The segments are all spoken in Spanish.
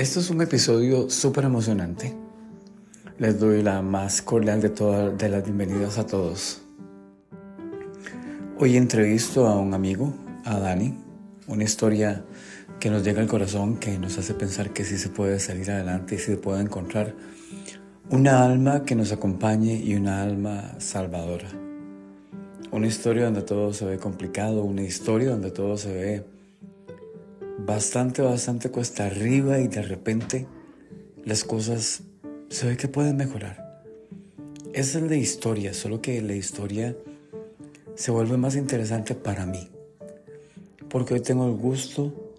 Esto es un episodio súper emocionante. Les doy la más cordial de todas de las bienvenidas a todos. Hoy entrevisto a un amigo, a Dani, una historia que nos llega al corazón, que nos hace pensar que sí se puede salir adelante y sí se puede encontrar una alma que nos acompañe y una alma salvadora. Una historia donde todo se ve complicado, una historia donde todo se ve bastante, bastante cuesta arriba y de repente las cosas se ve que pueden mejorar. Esa es la historia, solo que la historia se vuelve más interesante para mí. Porque hoy tengo el gusto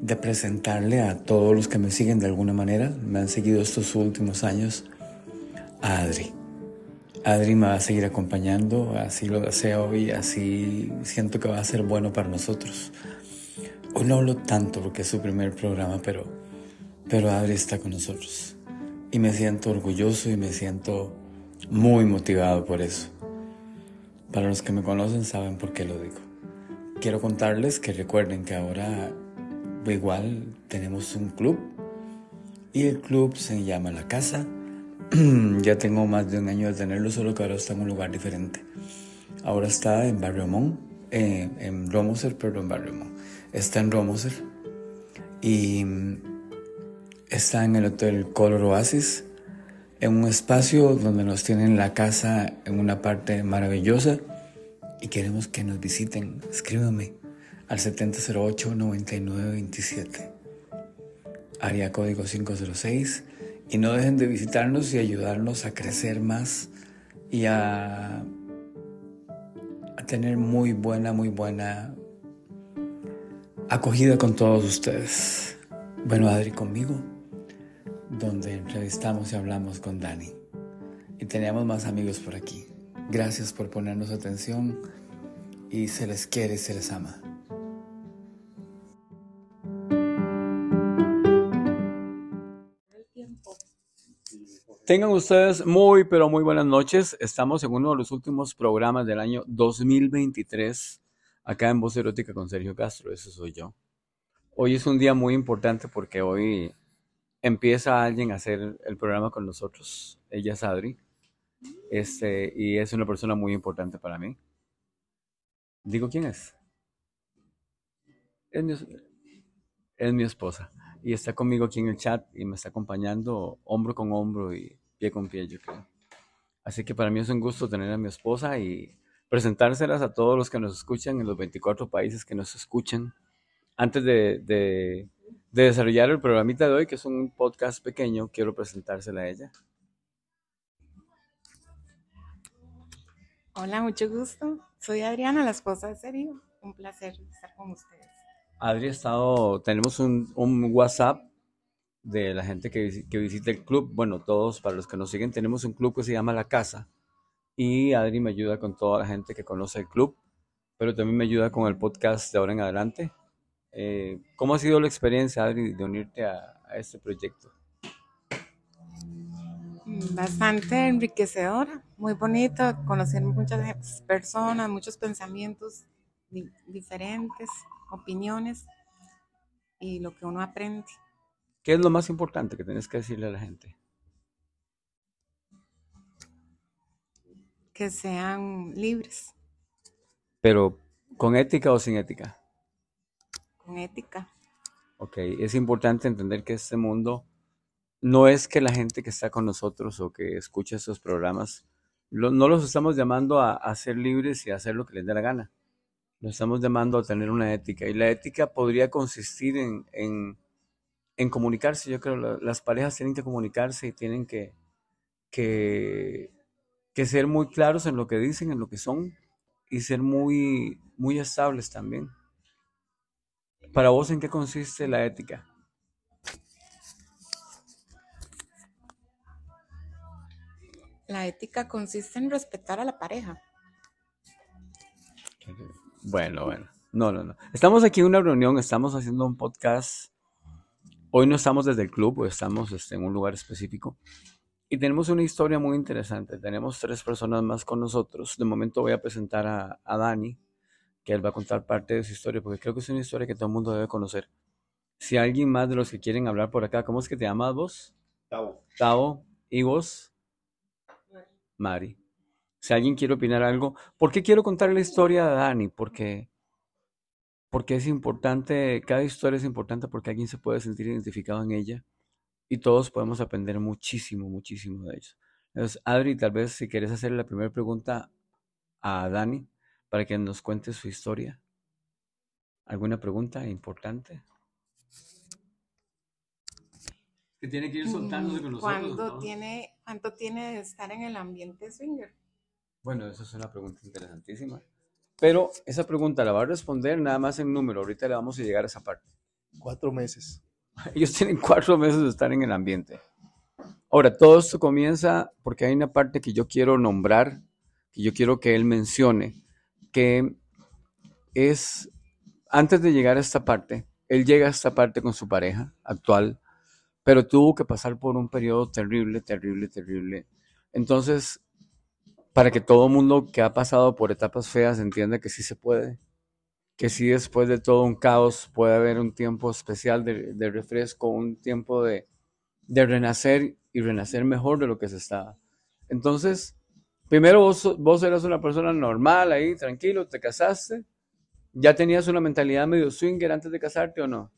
de presentarle a todos los que me siguen de alguna manera, me han seguido estos últimos años, a Adri. Adri me va a seguir acompañando, así lo deseo y así siento que va a ser bueno para nosotros. Hoy no hablo tanto porque es su primer programa, pero, pero Adri está con nosotros. Y me siento orgulloso y me siento muy motivado por eso. Para los que me conocen saben por qué lo digo. Quiero contarles que recuerden que ahora igual tenemos un club y el club se llama La Casa. ya tengo más de un año de tenerlo, solo que ahora está en un lugar diferente. Ahora está en Barrio Mon, eh, en Romoser, perdón, en Barrio Mon está en Romoser y está en el Hotel Color Oasis, en un espacio donde nos tienen la casa en una parte maravillosa y queremos que nos visiten. Escríbame al 7008-9927, área código 506 y no dejen de visitarnos y ayudarnos a crecer más y a, a tener muy buena, muy buena acogida con todos ustedes. Bueno, Adri conmigo, donde entrevistamos y hablamos con Dani. Y teníamos más amigos por aquí. Gracias por ponernos atención y se les quiere y se les ama. Tengan ustedes muy, pero muy buenas noches. Estamos en uno de los últimos programas del año 2023 acá en Voz Erótica con Sergio Castro, ese soy yo. Hoy es un día muy importante porque hoy empieza alguien a hacer el programa con nosotros. Ella es Adri. Este, y es una persona muy importante para mí. Digo, ¿quién es? Es mi, es mi esposa. Y está conmigo aquí en el chat y me está acompañando hombro con hombro y pie con pie, yo creo. Así que para mí es un gusto tener a mi esposa y presentárselas a todos los que nos escuchan en los 24 países que nos escuchan. Antes de, de, desarrollar el programita de hoy, que es un podcast pequeño, quiero presentársela a ella. Hola, mucho gusto. Soy Adriana, la esposa de Sergio. Un placer estar con ustedes. Adri, estado, tenemos un, un WhatsApp de la gente que, que visita el club. Bueno, todos, para los que nos siguen, tenemos un club que se llama La Casa y Adri me ayuda con toda la gente que conoce el club, pero también me ayuda con el podcast de ahora en adelante. Eh, ¿Cómo ha sido la experiencia, Adri, de unirte a, este proyecto? Bastante enriquecedora, muy bonito, conocer muchas personas, muchos pensamientos diferentes, opiniones y lo que uno aprende. ¿Qué es lo más importante que tienes que decirle a la gente? Que sean libres. Pero, ¿con ética o sin ética? Con ética. Ok, es importante entender que este mundo no es que la gente que está con nosotros o que escucha estos programas, no los estamos llamando a, ser libres y a hacer lo que les dé la gana. Los estamos llamando a tener una ética. Y la ética podría consistir en, en, comunicarse. Yo creo que las parejas tienen que comunicarse y tienen que, que que ser muy claros en lo que dicen, en lo que son y ser muy, muy estables también. Para vos, ¿en qué consiste la ética? La ética consiste en respetar a la pareja. Bueno, bueno. No, no, no. Estamos aquí en una reunión, estamos haciendo un podcast. Hoy no estamos desde el club, estamos este, en un lugar específico. Y tenemos una historia muy interesante. Tenemos tres personas más con nosotros. De momento voy a presentar a, Dani, que él va a contar parte de su historia, porque creo que es una historia que todo el mundo debe conocer. Si alguien más de los que quieren hablar por acá, ¿cómo es que te llamas vos? Tavo. Tavo. ¿Y vos? Mari. Si alguien quiere opinar algo, ¿por qué quiero contar la historia de Dani? Porque, porque es importante, cada historia es importante porque alguien se puede sentir identificado en ella y todos podemos aprender muchísimo, muchísimo de ellos. Entonces, Adri, tal vez si quieres hacer la primera pregunta a Dani para que nos cuente su historia. ¿Alguna pregunta importante? Que tiene que ir soltándose con nosotros. ¿Cuándo ¿no? tiene, ¿Cuánto tiene de estar en el ambiente swinger? Bueno, esa es una pregunta interesantísima. Pero esa pregunta la va a responder nada más en número. Ahorita le vamos a llegar a esa parte. Cuatro meses. Ellos tienen cuatro meses de estar en el ambiente. Ahora, todo esto comienza porque hay una parte que yo quiero nombrar, que yo quiero que él mencione, que es, antes de llegar a esta parte, él llega a esta parte con su pareja actual, pero tuvo que pasar por un periodo terrible, terrible, terrible. Entonces, para que todo mundo que ha pasado por etapas feas entienda que sí se puede, que sí después de todo un caos puede haber un tiempo especial de, de refresco, un tiempo de, de renacer y renacer mejor de lo que se estaba. Entonces, primero vos, vos eras una persona normal ahí, tranquilo, te casaste, ya tenías una mentalidad medio swinger antes de casarte o no?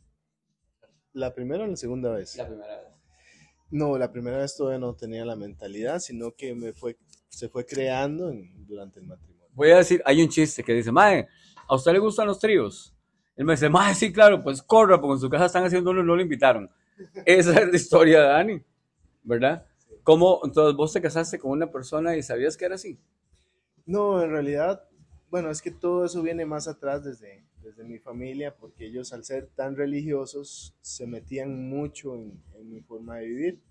¿La primera o la segunda vez? primera vez. No, la primera vez todavía no tenía la mentalidad, sino que me fue, se fue creando en- durante el matrimonio. Voy a decir, hay un chiste que dice, Mae, ¿a usted le gustan los tríos? Él me dice, Mae, sí, claro, pues corra, porque en su casa están haciendo uno y no lo invitaron. Esa es la historia de Dani, ¿verdad? ¿Cómo, entonces vos te casaste con una persona y sabías que era así? No, en realidad, bueno, es que todo eso viene más atrás desde, desde mi familia, porque ellos al ser tan religiosos se metían mucho en, en mi forma de vivir.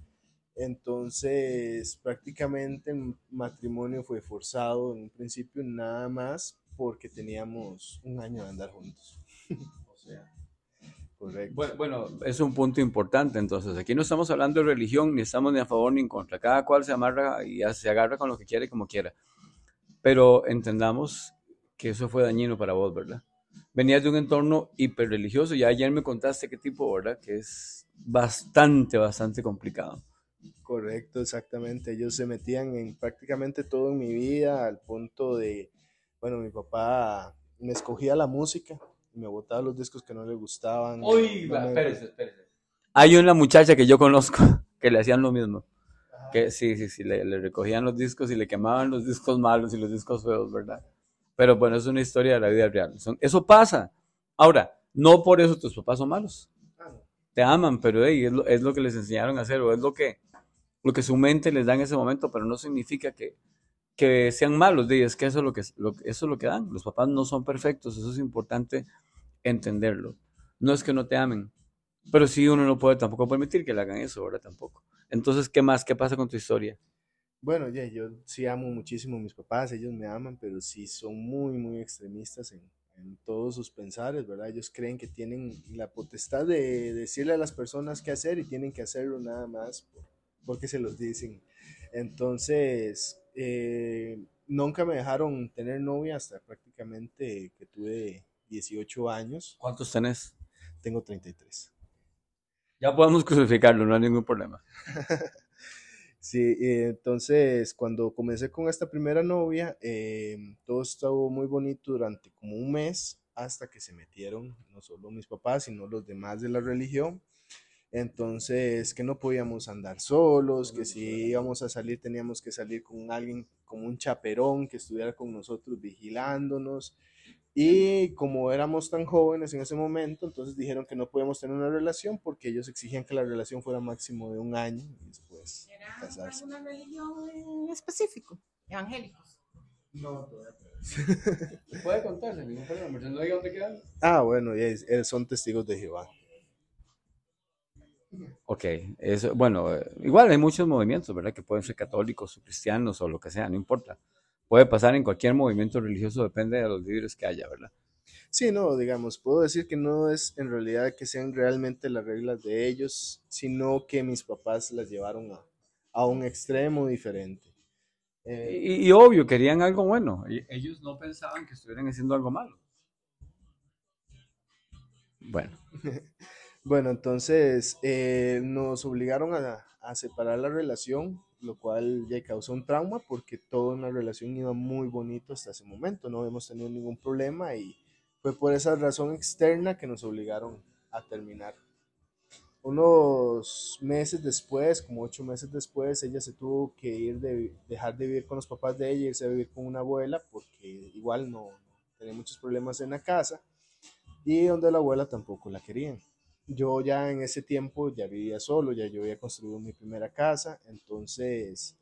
Entonces, prácticamente el matrimonio fue forzado en un principio nada más porque teníamos un año de andar juntos. O sea, Correcto. Bueno, bueno, es un punto importante. Entonces, aquí no estamos hablando de religión, ni estamos ni a favor ni en contra. Cada cual se amarra y se agarra con lo que quiere y como quiera. Pero entendamos que eso fue dañino para vos, ¿verdad? Venías de un entorno hiperreligioso. Ya ayer me contaste qué tipo, ¿verdad? Que es bastante, bastante complicado. Correcto, exactamente. Ellos se metían en prácticamente todo en mi vida, al punto de, bueno, mi papá me escogía la música, y me botaba los discos que no le gustaban. no me- espérese. Hay una muchacha que yo conozco que le hacían lo mismo. Que sí, sí, sí, le, le recogían los discos y le quemaban los discos malos y los discos feos, ¿verdad? Pero bueno, es una historia de la vida real. Son- eso pasa. Ahora, no por eso tus papás son malos. Ah. Te aman, pero hey, es, lo, es lo que les enseñaron a hacer o es lo que, lo que su mente les da en ese momento, pero no significa que, que sean malos. de, Es que eso es, lo que, eso es lo que dan. Los papás no son perfectos, eso es importante entenderlo. No es que no te amen, pero sí uno no puede tampoco permitir que le hagan eso, ¿verdad? Tampoco. Entonces, ¿qué más? ¿Qué pasa con tu historia? Bueno, ya, yo sí amo muchísimo a mis papás, ellos me aman, pero sí son muy, muy extremistas en, en todos sus pensares, ¿verdad? Ellos creen que tienen la potestad de decirle a las personas qué hacer y tienen que hacerlo nada más por- porque se los dicen. Entonces, eh, nunca me dejaron tener novia hasta prácticamente que tuve 18 años. ¿Cuántos tenés? Tengo 33. Ya podemos crucificarlo, no hay ningún problema. Sí, eh, entonces cuando comencé con esta primera novia, eh, todo estuvo muy bonito durante como un mes hasta que se metieron no solo mis papás, sino los demás de la religión. Entonces, que no podíamos andar solos, que si íbamos a salir teníamos que salir con alguien, como un chaperón que estuviera con nosotros vigilándonos. Y como éramos tan jóvenes en ese momento, entonces dijeron que no podíamos tener una relación porque ellos exigían que la relación fuera máximo de un año y después ¿Era casarse. alguna religión en específico? Evangélicos. No, todavía. Puede ningún problema, no diga dónde quedan. Ah, bueno, eh, son testigos de Jehová. Ok, eso, bueno, igual hay muchos movimientos, ¿verdad? Que pueden ser católicos o cristianos o lo que sea, no importa. Puede pasar en cualquier movimiento religioso, depende de los líderes que haya, ¿verdad? Sí, no, digamos, puedo decir que no es en realidad que sean realmente las reglas de ellos, sino que mis papás las llevaron a, a un extremo diferente. Eh, Y, y obvio, querían algo bueno. E- Ellos no pensaban que estuvieran haciendo algo malo. Bueno, Bueno, entonces eh, nos obligaron a, a separar la relación, lo cual ya causó un trauma porque toda una relación iba muy bonito hasta ese momento, no hemos tenido ningún problema y fue por esa razón externa que nos obligaron a terminar. Unos meses después, como ocho meses después, ella se tuvo que ir de dejar de vivir con los papás de ella irse a vivir con una abuela porque igual no, no tenía muchos problemas en la casa y donde la abuela tampoco la querían yo ya en ese tiempo ya vivía solo, ya yo había construido mi primera casa, entonces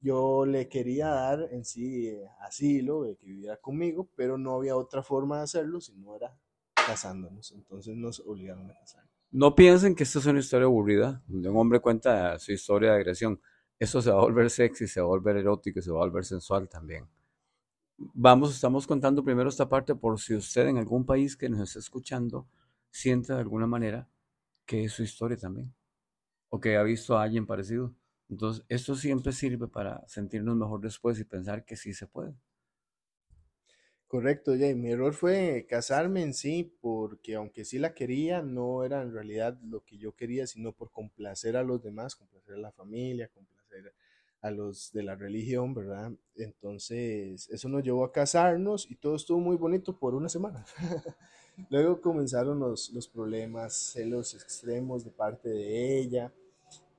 yo le quería dar en sí eh, asilo, de que viviera conmigo, pero no había otra forma de hacerlo si no era casándonos, entonces nos obligaron a casarnos. No piensen que esta es una historia aburrida, donde un hombre cuenta su historia de agresión. Esto se va a volver sexy, se va a volver erótico, se va a volver sensual también. Vamos, estamos contando primero esta parte por si usted en algún país que nos está escuchando sienta de alguna manera que es su historia también, o que ha visto a alguien parecido. Entonces, esto siempre sirve para sentirnos mejor después y pensar que sí se puede. Correcto, Jay. Mi error fue casarme en sí, porque aunque sí la quería, no era en realidad lo que yo quería, sino por complacer a los demás, complacer a la familia, complacer a los de la religión, ¿verdad? Entonces, eso nos llevó a casarnos y todo estuvo muy bonito por una semana. Luego comenzaron los, los problemas, celos extremos de parte de ella.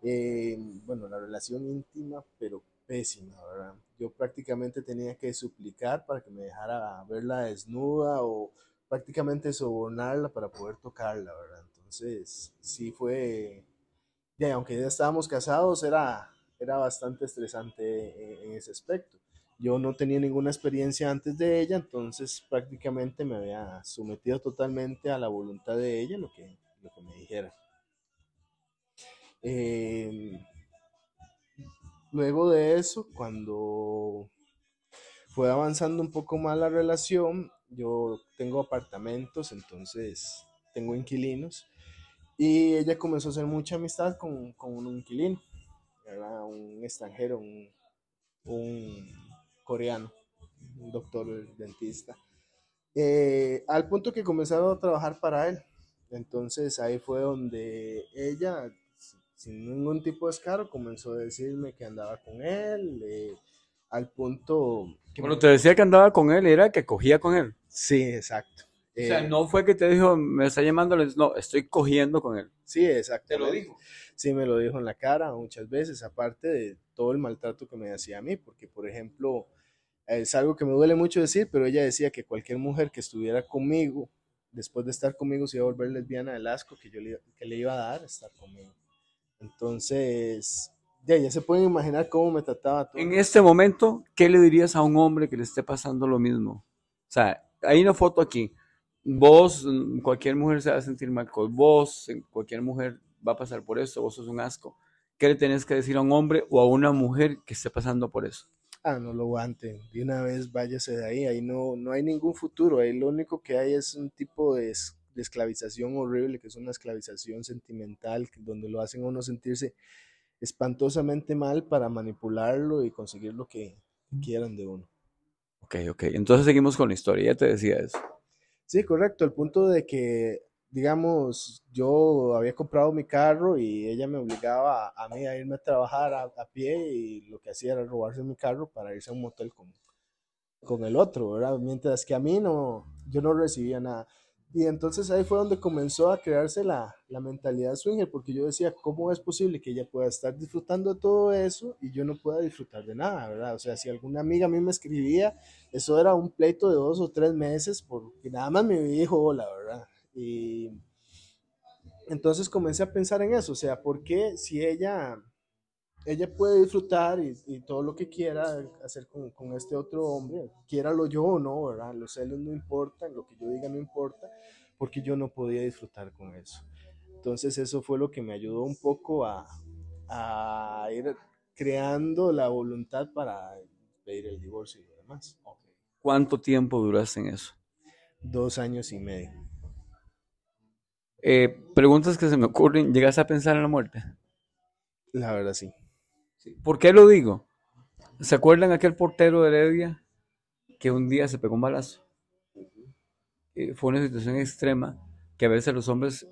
Eh, bueno, la relación íntima, pero pésima, ¿verdad? Yo prácticamente tenía que suplicar para que me dejara verla desnuda o prácticamente sobornarla para poder tocarla, ¿verdad? Entonces, sí fue, ya, aunque ya estábamos casados, era, era bastante estresante en ese aspecto. Yo no tenía ninguna experiencia antes de ella, entonces prácticamente me había sometido totalmente a la voluntad de ella, lo que, lo que me dijera. Em, luego de eso, cuando fue avanzando un poco más la relación, yo tengo apartamentos, entonces tengo inquilinos, y ella comenzó a hacer mucha amistad con, con un inquilino, era un extranjero, un, un coreano, un doctor dentista, eh, al punto que comenzaron a trabajar para él. Entonces ahí fue donde ella, sin ningún tipo de escaro, comenzó a decirme que andaba con él, eh, al punto... Que bueno, te decía que andaba con él, era que cogía con él. Sí, exacto. O sea, eh, no fue que te dijo, me está llamando, no, estoy cogiendo con él. Sí, exacto. ¿Te lo dijo? Sí, me lo dijo en la cara muchas veces, aparte de todo el maltrato que me hacía a mí, porque por ejemplo, es algo que me duele mucho decir, pero ella decía que cualquier mujer que estuviera conmigo, después de estar conmigo, se iba a volver lesbiana del asco que yo le, que le iba a dar estar conmigo. Entonces, ya, ya se pueden imaginar cómo me trataba todo. En este momento, ¿qué le dirías a un hombre que le esté pasando lo mismo? O sea, hay una foto aquí. Vos, cualquier mujer se va a sentir mal con vos, cualquier mujer va a pasar por eso, vos sos un asco. ¿Qué le tenés que decir a un hombre o a una mujer que esté pasando por eso? ah, no lo aguanten, de una vez váyase de ahí, ahí no, no hay ningún futuro, ahí lo único que hay es un tipo de, esclavización horrible, que es una esclavización sentimental, donde lo hacen a uno sentirse espantosamente mal para manipularlo y conseguir lo que quieran de uno. Ok, ok, entonces seguimos con la historia, ya te decía eso. Sí, correcto, el punto de que digamos, yo había comprado mi carro y ella me obligaba a, mí a irme a trabajar a, pie y lo que hacía era robarse mi carro para irse a un motel con, con el otro, ¿verdad? Mientras que a mí no, yo no recibía nada. Y entonces ahí fue donde comenzó a crearse la, la mentalidad swinger, porque yo decía, ¿cómo es posible que ella pueda estar disfrutando de todo eso y yo no pueda disfrutar de nada, ¿verdad? O sea, si alguna amiga a mí me escribía, eso era un pleito de dos o tres meses porque nada más me dijo hola, ¿verdad? Y entonces comencé a pensar en eso, o sea, ¿por qué si ella, ella puede disfrutar y, todo lo que quiera hacer con, con, este otro hombre, quiéralo yo o no, ¿verdad? Los celos no importan, lo que yo diga no importa, porque yo no podía disfrutar con eso. Entonces eso fue lo que me ayudó un poco a, a ir creando la voluntad para pedir el divorcio y lo demás. ¿Cuánto tiempo duraste en eso? Dos años y medio. Eh, preguntas que se me ocurren, ¿llegas a pensar en la muerte? La verdad sí. ¿Por qué lo digo? ¿Se acuerdan aquel portero de Heredia que un día se pegó un balazo? Eh, fue una situación extrema que a veces los hombres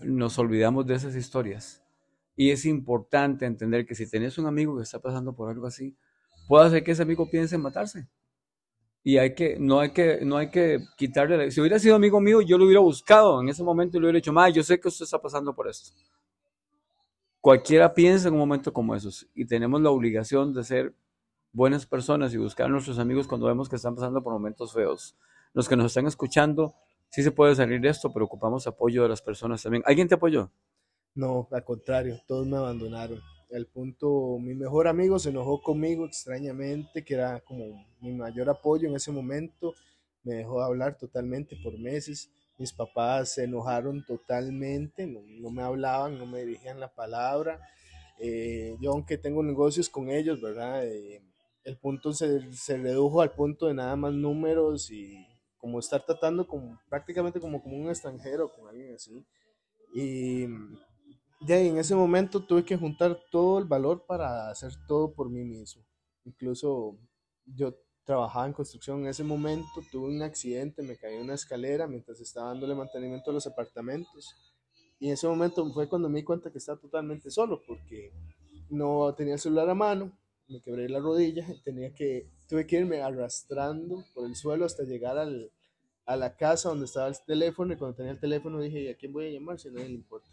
nos olvidamos de esas historias. Y es importante entender que si tenés un amigo que está pasando por algo así, puede hacer que ese amigo piense en matarse. Y hay que, no hay que, quitarle, si hubiera sido amigo mío, yo lo hubiera buscado en ese momento y le hubiera dicho, ma, yo sé que usted está pasando por esto. Cualquiera piensa en un momento como esos y tenemos la obligación de ser buenas personas y buscar a nuestros amigos cuando vemos que están pasando por momentos feos. Los que nos están escuchando, sí se puede salir de esto, pero ocupamos apoyo de las personas también. ¿Alguien te apoyó? No, al contrario, todos me abandonaron. El punto, mi mejor amigo se enojó conmigo extrañamente, que era como mi mayor apoyo en ese momento. Me dejó de hablar totalmente por meses. Mis papás se enojaron totalmente, no, me hablaban, no me dirigían la palabra. Eh, yo aunque tengo negocios con ellos, ¿verdad? Eh, el punto se, se, redujo al punto de nada más números y como estar tratando como, prácticamente como, como un extranjero, con alguien así. Y de en ese momento tuve que juntar todo el valor para hacer todo por mí mismo. Incluso yo trabajaba en construcción en ese momento, tuve un accidente, me caí en una escalera mientras estaba dándole mantenimiento a los apartamentos. Y en ese momento fue cuando me di cuenta que estaba totalmente solo, porque no tenía el celular a mano, me quebré la rodilla, tenía que, tuve que irme arrastrando por el suelo hasta llegar al, a la casa donde estaba el teléfono, y cuando tenía el teléfono dije, ¿y a quién voy a llamar si a nadie le importa?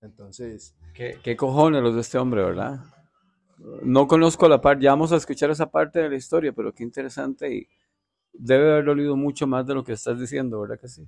Entonces... ¿Qué, qué cojones los de este hombre, ¿verdad? No conozco la parte, ya vamos a escuchar esa parte de la historia, pero qué interesante y debe haber dolido mucho más de lo que estás diciendo, ¿verdad que sí?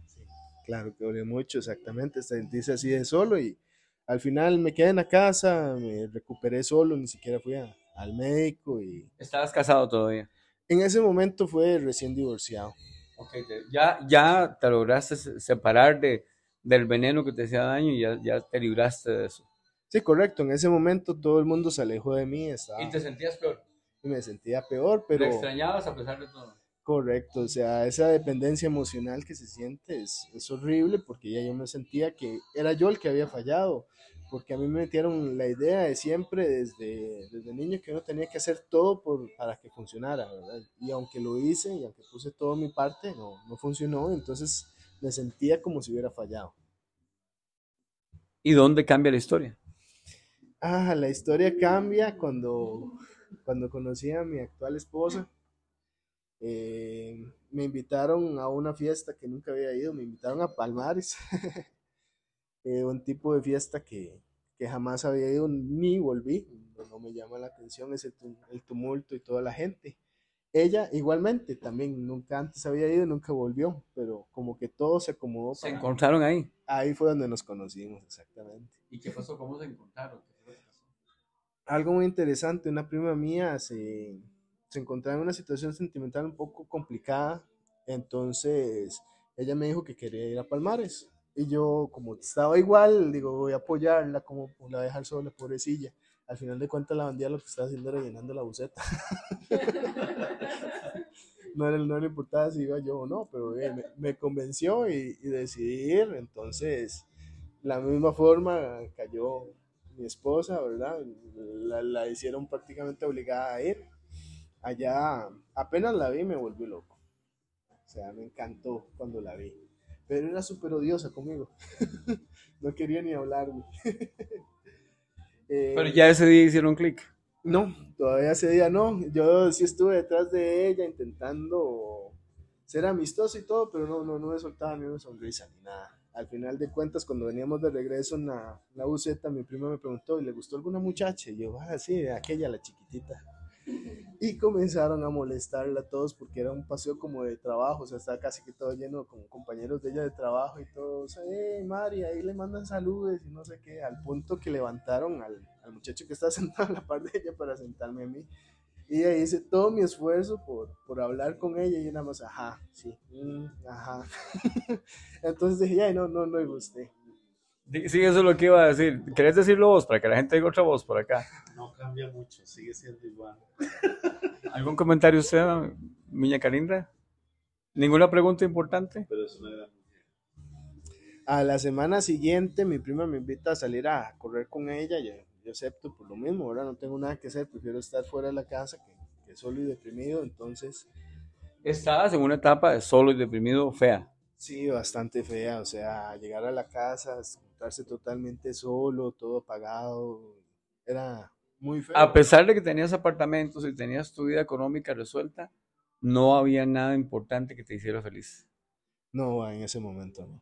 claro que dolió mucho, exactamente, sentirse así de solo y al final me quedé en la casa, me recuperé solo, ni siquiera fui al médico y... ¿Estabas casado todavía? En ese momento fue recién divorciado. Okay, ya, ya te lograste separar de, del veneno que te hacía daño y ya, ya te libraste de eso. Sí, correcto. En ese momento todo el mundo se alejó de mí. Estaba... ¿Y te sentías peor? Y me sentía peor, pero... ¿Te extrañabas a pesar de todo? Correcto, o sea, esa dependencia emocional que se siente es, es, horrible porque ya yo me sentía que era yo el que había fallado, porque a mí me metieron la idea de siempre desde, desde niño que uno tenía que hacer todo por, para que funcionara, ¿verdad? Y aunque lo hice y aunque puse todo mi parte, no, no funcionó, entonces me sentía como si hubiera fallado. ¿Y dónde cambia la historia? Ah, la historia cambia cuando, cuando conocí a mi actual esposa. Eh, me invitaron a una fiesta que nunca había ido, me invitaron a Palmares, eh, un tipo de fiesta que, que, jamás había ido ni volví, no, me llama la atención ese el tumulto y toda la gente. Ella igualmente, también nunca antes había ido, nunca volvió, pero como que todo se acomodó. ¿Se encontraron ahí? Ahí fue donde nos conocimos, exactamente. ¿Y qué pasó? ¿Cómo se encontraron? Algo muy interesante, una prima mía se, se encontraba en una situación sentimental un poco complicada, entonces ella me dijo que quería ir a Palmares. Y yo, como estaba igual, digo, voy a apoyarla, como la voy a dejar sola, pobrecilla. Al final de cuentas, la bandía lo que estaba haciendo era llenando la buceta. no, le, no le importaba si iba yo o no, pero eh, me, me, convenció y, y decidí ir. Entonces, la misma forma cayó mi esposa, ¿verdad? La, la, hicieron prácticamente obligada a ir. Allá apenas la vi me volvió loco. O sea, me encantó cuando la vi. Pero era súper odiosa conmigo. no quería ni hablarme. eh, Pero ya ese día hicieron clic. No, todavía ese día no. Yo sí estuve detrás de ella intentando ser amistoso y todo, pero no, no, no me soltaba ni una sonrisa ni nada al final de cuentas, cuando veníamos de regreso en la, la buseta, mi prima me preguntó, ¿y le gustó alguna muchacha? Y yo, ah, sí, aquella, la chiquitita. Y comenzaron a molestarla a todos porque era un paseo como de trabajo, o sea, estaba casi que todo lleno con compañeros de ella de trabajo y todos, hey, Mari, ahí le mandan saludos y no sé qué, al punto que levantaron al, al muchacho que estaba sentado en la par de ella para sentarme a mí. Y ahí hice todo mi esfuerzo por, por hablar con ella y nada más, ajá, sí, mm, ajá. Entonces dije, ay, no, no, no me gusté. Sí, eso es lo que iba a decir. ¿Querés decirlo vos para que la gente diga otra voz por acá? No cambia mucho, sigue siendo igual. ¿Algún comentario usted, Miña Carinda? ¿Ninguna pregunta importante? Pero es una gran A la semana siguiente mi prima me invita a salir a correr con ella. Yo, yo acepto por lo mismo, ahora no tengo nada que hacer, prefiero estar fuera de la casa que, que solo y deprimido, entonces... Estabas en una etapa de solo y deprimido fea. Sí, bastante fea, o sea, llegar a la casa, encontrarse totalmente solo, todo apagado, era muy feo. A pesar de que tenías apartamentos y tenías tu vida económica resuelta, no había nada importante que te hiciera feliz. No, en ese momento no.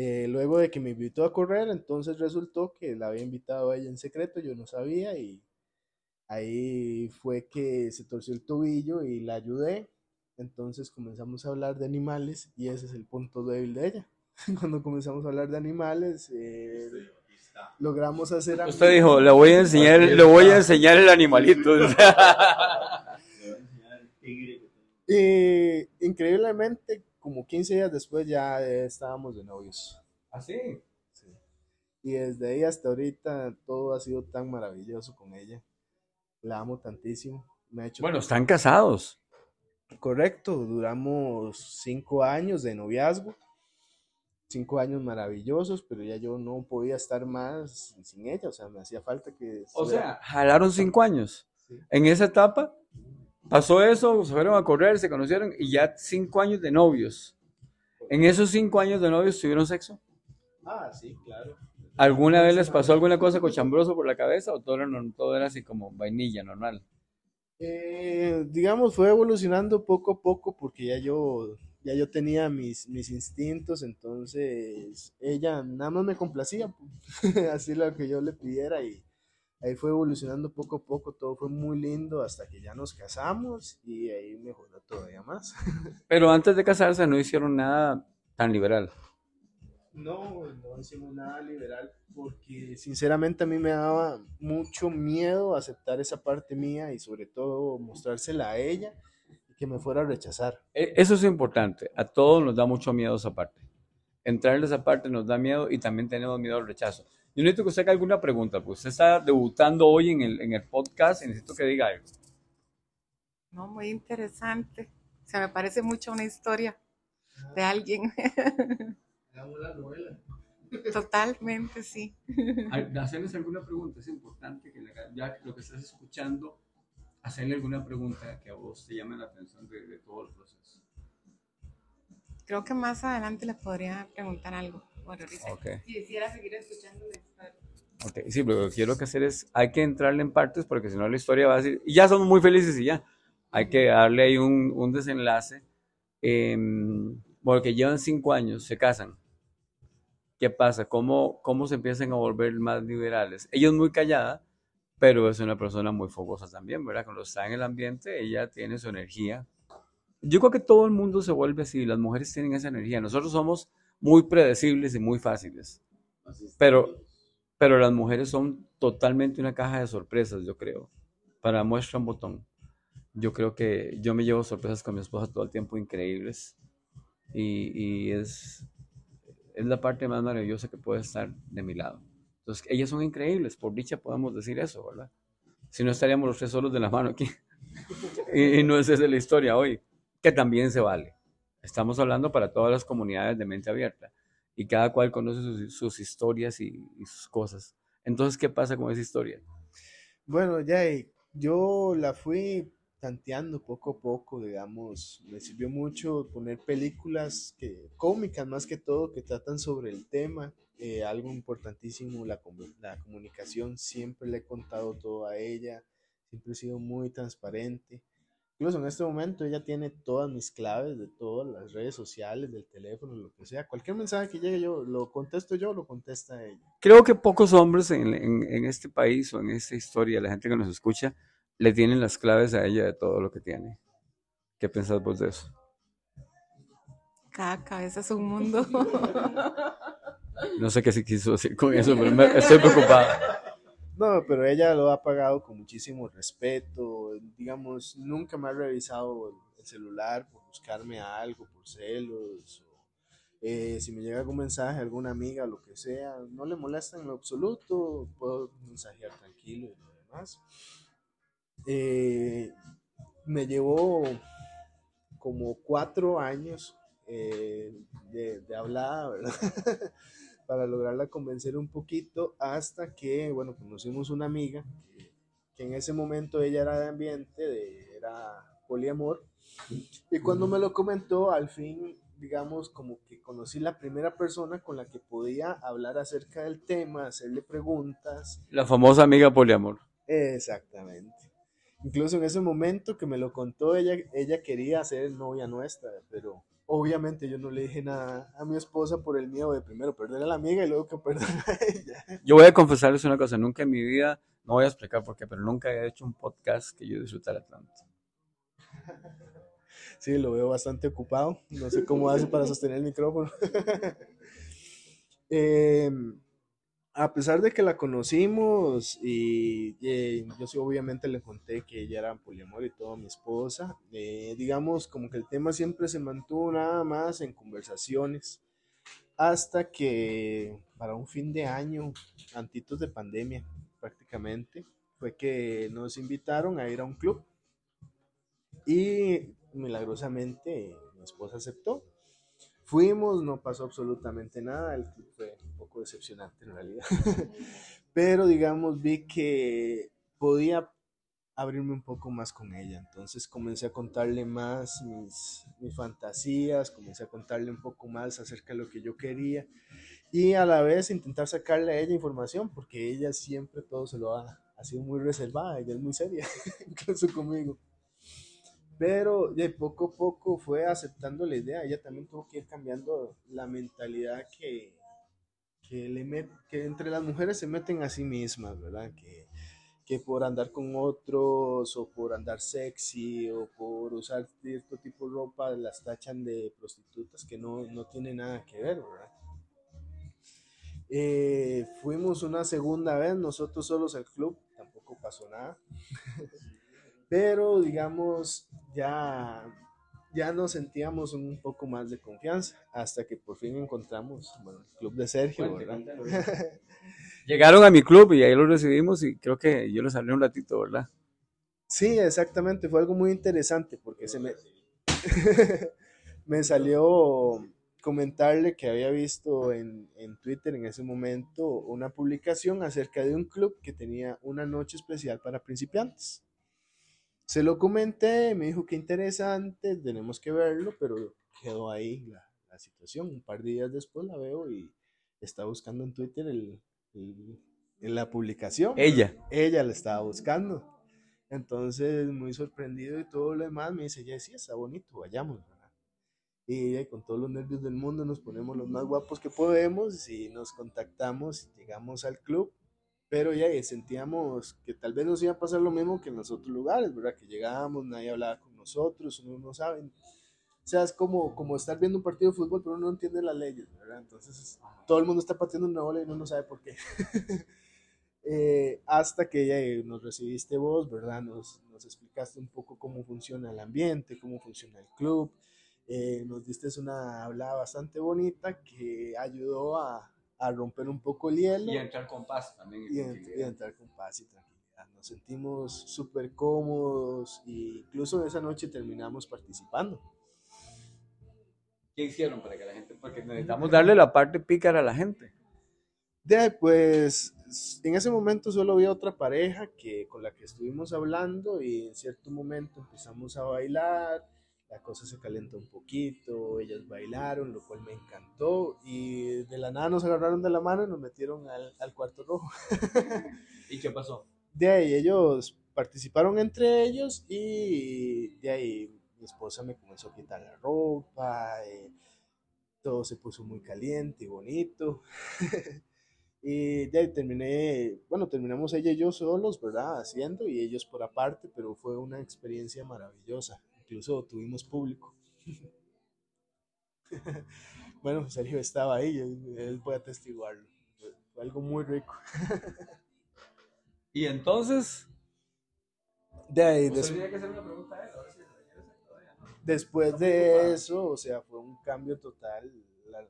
Eh, luego de que me invitó a correr, entonces resultó que la había invitado a ella en secreto, yo no sabía y ahí fue que se torció el tobillo y la ayudé. Entonces comenzamos a hablar de animales y ese es el punto débil de ella. Cuando comenzamos a hablar de animales, eh, logramos hacer... Usted dijo, le voy a enseñar, le voy a enseñar el animalito. Y increíblemente, como 15 días después ya estábamos de novios. ¿Ah, sí? Sí. Y desde ahí hasta ahorita todo ha sido tan maravilloso con ella. La amo tantísimo. Me ha hecho Bueno, están casados. Correcto, duramos cinco años de noviazgo, cinco años maravillosos, pero ya yo no podía estar más sin ella, o sea, me hacía falta que... O sea, jalaron cinco años. Sí. En esa etapa pasó eso, se fueron a correr, se conocieron y ya cinco años de novios. En esos cinco años de novios tuvieron sexo. Ah, sí, claro. ¿Alguna vez les pasó alguna cosa cochambroso por la cabeza o todo era, todo era así como vainilla, normal? Eh, digamos, fue evolucionando poco a poco porque ya yo, ya yo tenía mis, mis instintos, entonces ella nada más me complacía, pues, así lo que yo le pidiera y ahí fue evolucionando poco a poco, todo fue muy lindo hasta que ya nos casamos y ahí mejoró todavía más. Pero antes de casarse no hicieron nada tan liberal. No, no hicimos nada liberal porque sinceramente a mí me daba mucho miedo aceptar esa parte mía y sobre todo mostrársela a ella y que me fuera a rechazar. E- Eso es importante. A todos nos da mucho miedo esa parte. Entrar en esa parte nos da miedo y también tenemos miedo al rechazo. Yo necesito que usted haga alguna pregunta, pues usted está debutando hoy en el, en el podcast y necesito que diga algo. No, muy interesante. Se me parece mucho a una historia de alguien. La novela. Totalmente, sí. Hacerles alguna pregunta, es importante que ya lo que estás escuchando, hacerle alguna pregunta que a vos te llame la atención de, de todo el proceso. Creo que más adelante le podría preguntar algo. Bueno, ahorita Ok. quisiera seguir escuchando la historia. Ok, sí, pero lo que quiero que hacer es, hay que entrarle en partes porque si no la historia va a decir, y ya somos muy felices y ya. Hay que darle ahí un, un desenlace. em, porque llevan cinco años, se casan. ¿Qué pasa? ¿Cómo, ¿Cómo se empiezan a volver más liberales? Ella es muy callada, pero es una persona muy fogosa también, ¿verdad? Cuando está en el ambiente, ella tiene su energía. Yo creo que todo el mundo se vuelve así, las mujeres tienen esa energía. Nosotros somos muy predecibles y muy fáciles. Pero, pero las mujeres son totalmente una caja de sorpresas, yo creo. Para muestra un botón. Yo creo que yo me llevo sorpresas con mi esposa todo el tiempo increíbles. Y, y es, es la parte más maravillosa que puede estar de mi lado. Entonces, ellas son increíbles, por dicha podemos decir eso, ¿verdad? Si no estaríamos los tres solos de la mano aquí. y, y no es esa la historia hoy, que también se vale. Estamos hablando para todas las comunidades de mente abierta y cada cual conoce sus, historias y, sus cosas. Entonces, ¿qué pasa con esa historia? Bueno, ya y yo la fui tanteando poco a poco, digamos, me sirvió mucho poner películas cómicas más que todo, que tratan sobre el tema, eh, algo importantísimo, la, la comunicación, siempre le he contado todo a ella, siempre he sido muy transparente. Incluso en este momento ella tiene todas mis claves de todas las redes sociales, del teléfono, lo que sea. Cualquier mensaje que llegue yo, lo contesto yo, lo contesta ella. Creo que pocos hombres en, en- en este país o en esta historia, la gente que nos escucha, le tienen las claves a ella de todo lo que tiene. ¿Qué pensás vos de eso? Cada cabeza es un mundo. No sé qué se quiso decir con eso, pero me- estoy preocupada. No, pero ella lo ha pagado con muchísimo respeto. Digamos, nunca me ha revisado el, el celular por buscarme algo, por celos. eh, si me llega algún mensaje, alguna amiga, lo que sea, no le molesta en lo absoluto. Puedo mensajear tranquilo y lo demás. Eh, me llevó como cuatro años eh, de, de hablada, ¿verdad? para lograrla convencer un poquito hasta que, bueno, conocimos una amiga que, que en ese momento ella era de ambiente, de, era poliamor, Y cuando me lo comentó, al fin, digamos, como que conocí la primera persona con la que podía hablar acerca del tema, hacerle preguntas. La famosa amiga poliamor. Exactamente. Incluso en ese momento que me lo contó, ella, ella quería ser novia nuestra, pero obviamente yo no le dije nada a mi esposa por el miedo de primero perder a la amiga y luego que perder a ella. Yo voy a confesarles una cosa, nunca en mi vida, no voy a explicar por qué, pero nunca he hecho un podcast que yo disfrutara tanto. Sí, lo veo bastante ocupado. No sé cómo hace para sostener el micrófono. eh, a pesar de que la conocimos y eh, yo sí obviamente le conté que ella era poliamor y todo mi esposa, eh, digamos como que el tema siempre se mantuvo nada más en conversaciones hasta que para un fin de año, antitos de pandemia prácticamente, fue que nos invitaron a ir a un club y milagrosamente mi esposa aceptó. Fuimos, no pasó absolutamente nada, el club fue poco decepcionante en realidad, pero digamos vi que podía abrirme un poco más con ella, entonces comencé a contarle más mis, mis fantasías, comencé a contarle un poco más acerca de lo que yo quería. Y a la vez intentar sacarle a ella información, porque ella siempre todo se lo ha, ha sido muy reservada, ella es muy seria, incluso conmigo. Pero de poco a poco fue aceptando la idea. Ella también tuvo que ir cambiando la mentalidad que, que, le met, que entre las mujeres se meten a sí mismas, ¿verdad? Que, que por andar con otros o por andar sexy o por usar cierto tipo de ropa las tachan de prostitutas que no, no tiene nada que ver, ¿verdad? Eh, fuimos una segunda vez nosotros solos al club, tampoco pasó nada. pero digamos, ya, ya nos sentíamos un poco más de confianza hasta que por fin encontramos bueno, el club de Sergio. Cuente, Llegaron a mi club y ahí lo recibimos y creo que yo les hablé un ratito, ¿verdad? Sí, exactamente, fue algo muy interesante porque se me, me salió comentarle que había visto en, en, Twitter en ese momento una publicación acerca de un club que tenía una noche especial para principiantes. Se lo comenté, me dijo que interesante, tenemos que verlo, pero quedó ahí la, la, situación. Un par de días después la veo y está buscando en Twitter el, el, en la publicación. Ella. Ella la estaba buscando. Entonces, muy sorprendido y todo lo demás, me dice, ya sí, está bonito, vayamos. ¿verdad? Y con todos los nervios del mundo nos ponemos los más guapos que podemos y nos contactamos, llegamos al club pero ya sentíamos que tal vez nos iba a pasar lo mismo que en los otros lugares, ¿verdad? Que llegábamos, nadie hablaba con nosotros, uno no sabe. O sea, es como, como estar viendo un partido de fútbol, pero uno no entiende las leyes, ¿verdad? Entonces, todo el mundo está pateando una bola y uno no sabe por qué. eh, hasta que ya nos recibiste vos, ¿verdad? Nos, nos, explicaste un poco cómo funciona el ambiente, cómo funciona el club. Eh, nos diste una hablada bastante bonita que ayudó a, a romper un poco el hielo. Y entrar con paz también. Y, y entrar con paz y tranquilidad. Nos sentimos súper cómodos e incluso esa noche terminamos participando. ¿Qué hicieron para que la gente? Porque necesitamos darle la parte pícara a la gente. De, pues en ese momento solo había otra pareja que, con la que estuvimos hablando y en cierto momento empezamos a bailar la cosa se calentó un poquito, ellas bailaron, lo cual me encantó, y de la nada nos agarraron de la mano y nos metieron al, al cuarto rojo. ¿Y qué pasó? De ahí ellos participaron entre ellos y de ahí mi esposa me comenzó a quitar la ropa, y todo se puso muy caliente y bonito. y de ahí terminé, bueno, terminamos ella y yo solos, ¿verdad? Haciendo y ellos por aparte, pero fue una experiencia maravillosa incluso tuvimos público. bueno, Sergio estaba ahí, él puede atestiguarlo. Fue algo muy rico. y entonces, de ahí, des que hacer una pregunta a él, a ver si después de eso, o sea, fue un cambio total. La,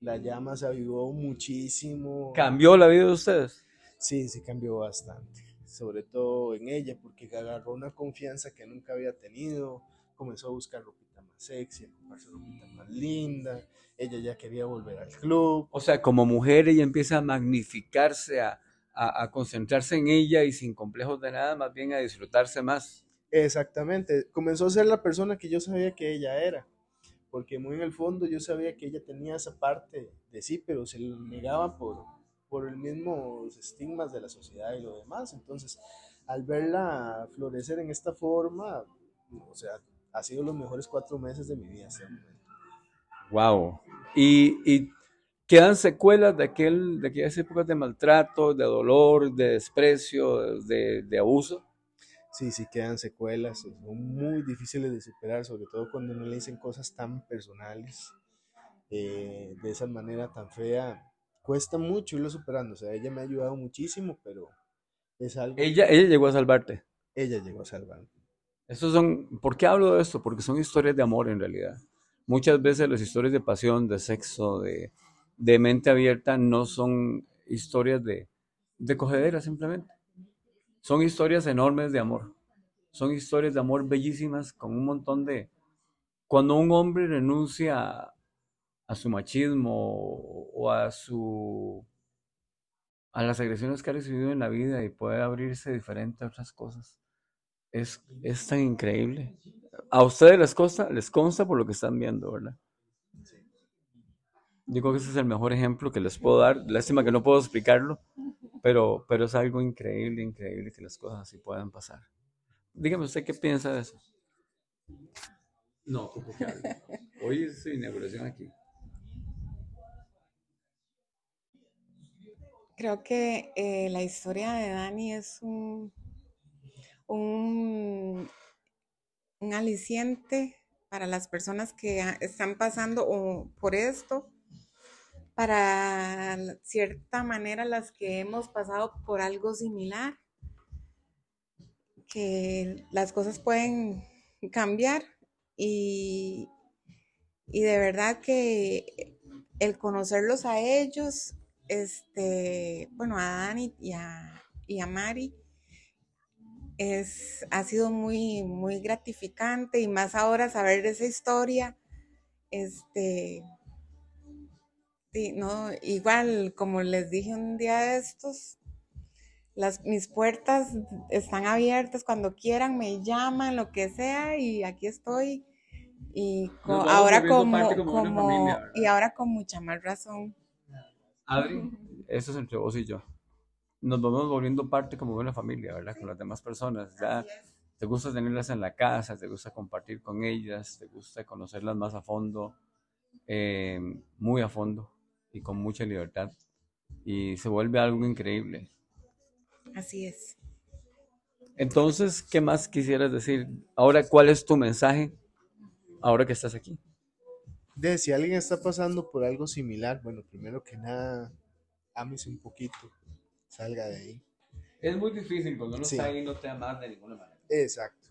la llama se avivó muchísimo. ¿Cambió la vida de ustedes? Sí, sí cambió bastante sobre todo en ella, porque agarró una confianza que nunca había tenido, comenzó a buscar ropita más sexy, a comprarse ropita más linda, ella ya quería volver al club. O sea, como mujer ella empieza a magnificarse, a, a, a concentrarse en ella y sin complejos de nada, más bien a disfrutarse más. Exactamente, comenzó a ser la persona que yo sabía que ella era, porque muy en el fondo yo sabía que ella tenía esa parte de sí, pero se lo negaba por, por el mismo estigmas de la sociedad y lo demás. Entonces, al verla florecer en esta forma, o sea, ha sido los mejores cuatro meses de mi vida hasta el momento. Wow. Y, y quedan secuelas de, aquel, de aquellas épocas de maltrato, de dolor, de desprecio, de, de abuso. Sí, sí quedan secuelas, son muy difíciles de superar, sobre todo cuando no le dicen cosas tan personales, eh, de esa manera tan fea. Cuesta mucho irlo superando, o sea, ella me ha ayudado muchísimo, pero es algo... Ella, ella llegó a salvarte. Ella llegó a salvarme. Estos son, ¿Por qué hablo de esto? Porque son historias de amor en realidad. Muchas veces las historias de pasión, de sexo, de, de mente abierta no son historias de, de cogedera simplemente. Son historias enormes de amor. Son historias de amor bellísimas con un montón de... Cuando un hombre renuncia a, su machismo o a su a las agresiones que ha recibido en la vida y puede abrirse diferente a otras cosas. Es, es tan increíble. A ustedes les consta, les consta por lo que están viendo, ¿verdad? Digo que ese es el mejor ejemplo que les puedo dar. Lástima que no puedo explicarlo, pero, pero es algo increíble, increíble que las cosas así puedan pasar. Dígame usted qué piensa de eso. No, Hoy es su inauguración aquí. Creo que eh, la historia de Dani es un, un, un aliciente para las personas que están pasando por esto, para cierta manera las que hemos pasado por algo similar, que las cosas pueden cambiar y, y de verdad que el conocerlos a ellos este, bueno, a Dani y a, y a Mari, es, ha sido muy, muy gratificante y más ahora saber esa historia, este, no, igual como les dije un día de estos, las, mis puertas están abiertas cuando quieran, me llaman, lo que sea, y aquí estoy. Y ahora como, como y ahora con mucha más razón. Adri, eso es entre vos y yo. Nos vamos volviendo parte como de una familia, ¿verdad? Con las demás personas. Ya te gusta tenerlas en la casa, te gusta compartir con ellas, te gusta conocerlas más a fondo, eh, muy a fondo y con mucha libertad. Y se vuelve algo increíble. Así es. Entonces, ¿qué más quisieras decir? Ahora, ¿cuál es tu mensaje ahora que estás aquí? De si alguien está pasando por algo similar, bueno, primero que nada, ámese un poquito, salga de ahí. Es muy difícil cuando uno está ahí no te amas de ninguna manera. Exacto.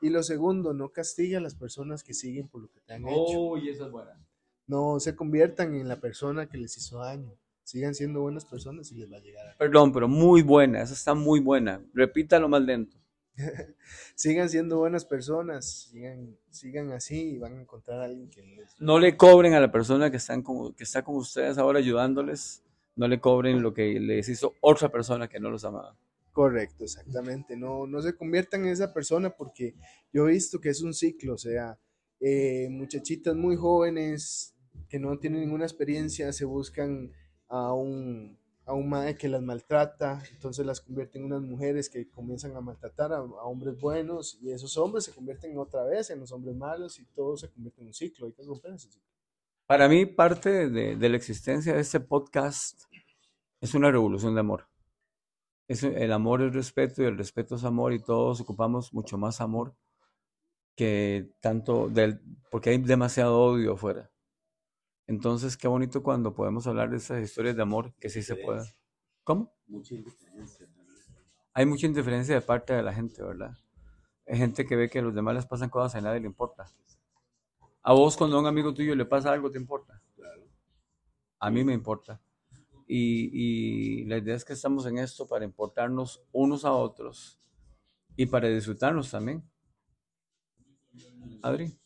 Y lo segundo, no castigue a las personas que siguen por lo que te han hecho. Oh, y eso es buena. No se conviertan en la persona que les hizo daño. Sigan siendo buenas personas y les va a llegar a... Perdón, pero muy buena, esa está muy buena. Repítalo más lento. sigan siendo buenas personas, sigan, sigan así y van a encontrar a alguien que les... No le cobren a la persona que, están que está con ustedes ahora ayudándoles, no le cobren lo que les hizo otra persona que no los amaba. Correcto, exactamente. No, no se conviertan en esa persona porque yo he visto que es un ciclo, o sea, eh, muchachitas muy jóvenes que no tienen ninguna experiencia se buscan a un a un madre que las maltrata, entonces las convierte en unas mujeres que comienzan a maltratar a, hombres buenos y esos hombres se convierten otra vez en los hombres malos y todo se convierte en un ciclo, hay que romper ese ciclo. Para mí parte de, de la existencia de este podcast es una revolución de amor. Es, el amor es respeto y el respeto es amor y todos ocupamos mucho más amor que tanto del, porque hay demasiado odio afuera. Entonces, qué bonito cuando podemos hablar de esas historias de amor que sí se puede. ¿Cómo? Mucha indiferencia. Hay mucha indiferencia de parte de la gente, ¿verdad? Hay gente que ve que a los demás les pasan cosas y a nadie le importa. A vos cuando a un amigo tuyo le pasa algo, ¿te importa? Claro. A mí me importa. Y, y la idea es que estamos en esto para importarnos unos a otros y para disfrutarnos también. Adri.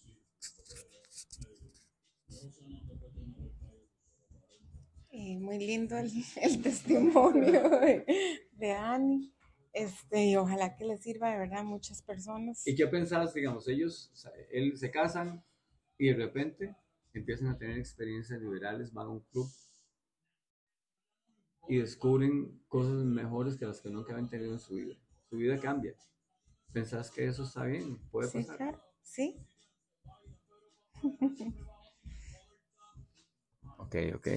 Muy lindo el, testimonio de, Dani. Este, y ojalá que les sirva de verdad a muchas personas. ¿Y qué pensás, digamos, ellos o sea, él, se casan y de repente empiezan a tener experiencias liberales, van a un club y descubren cosas mejores que las que nunca habían tenido en su vida? Su vida cambia. ¿Pensás que eso está bien? ¿Puede Sí, pasar? claro, sí. Ok, ok.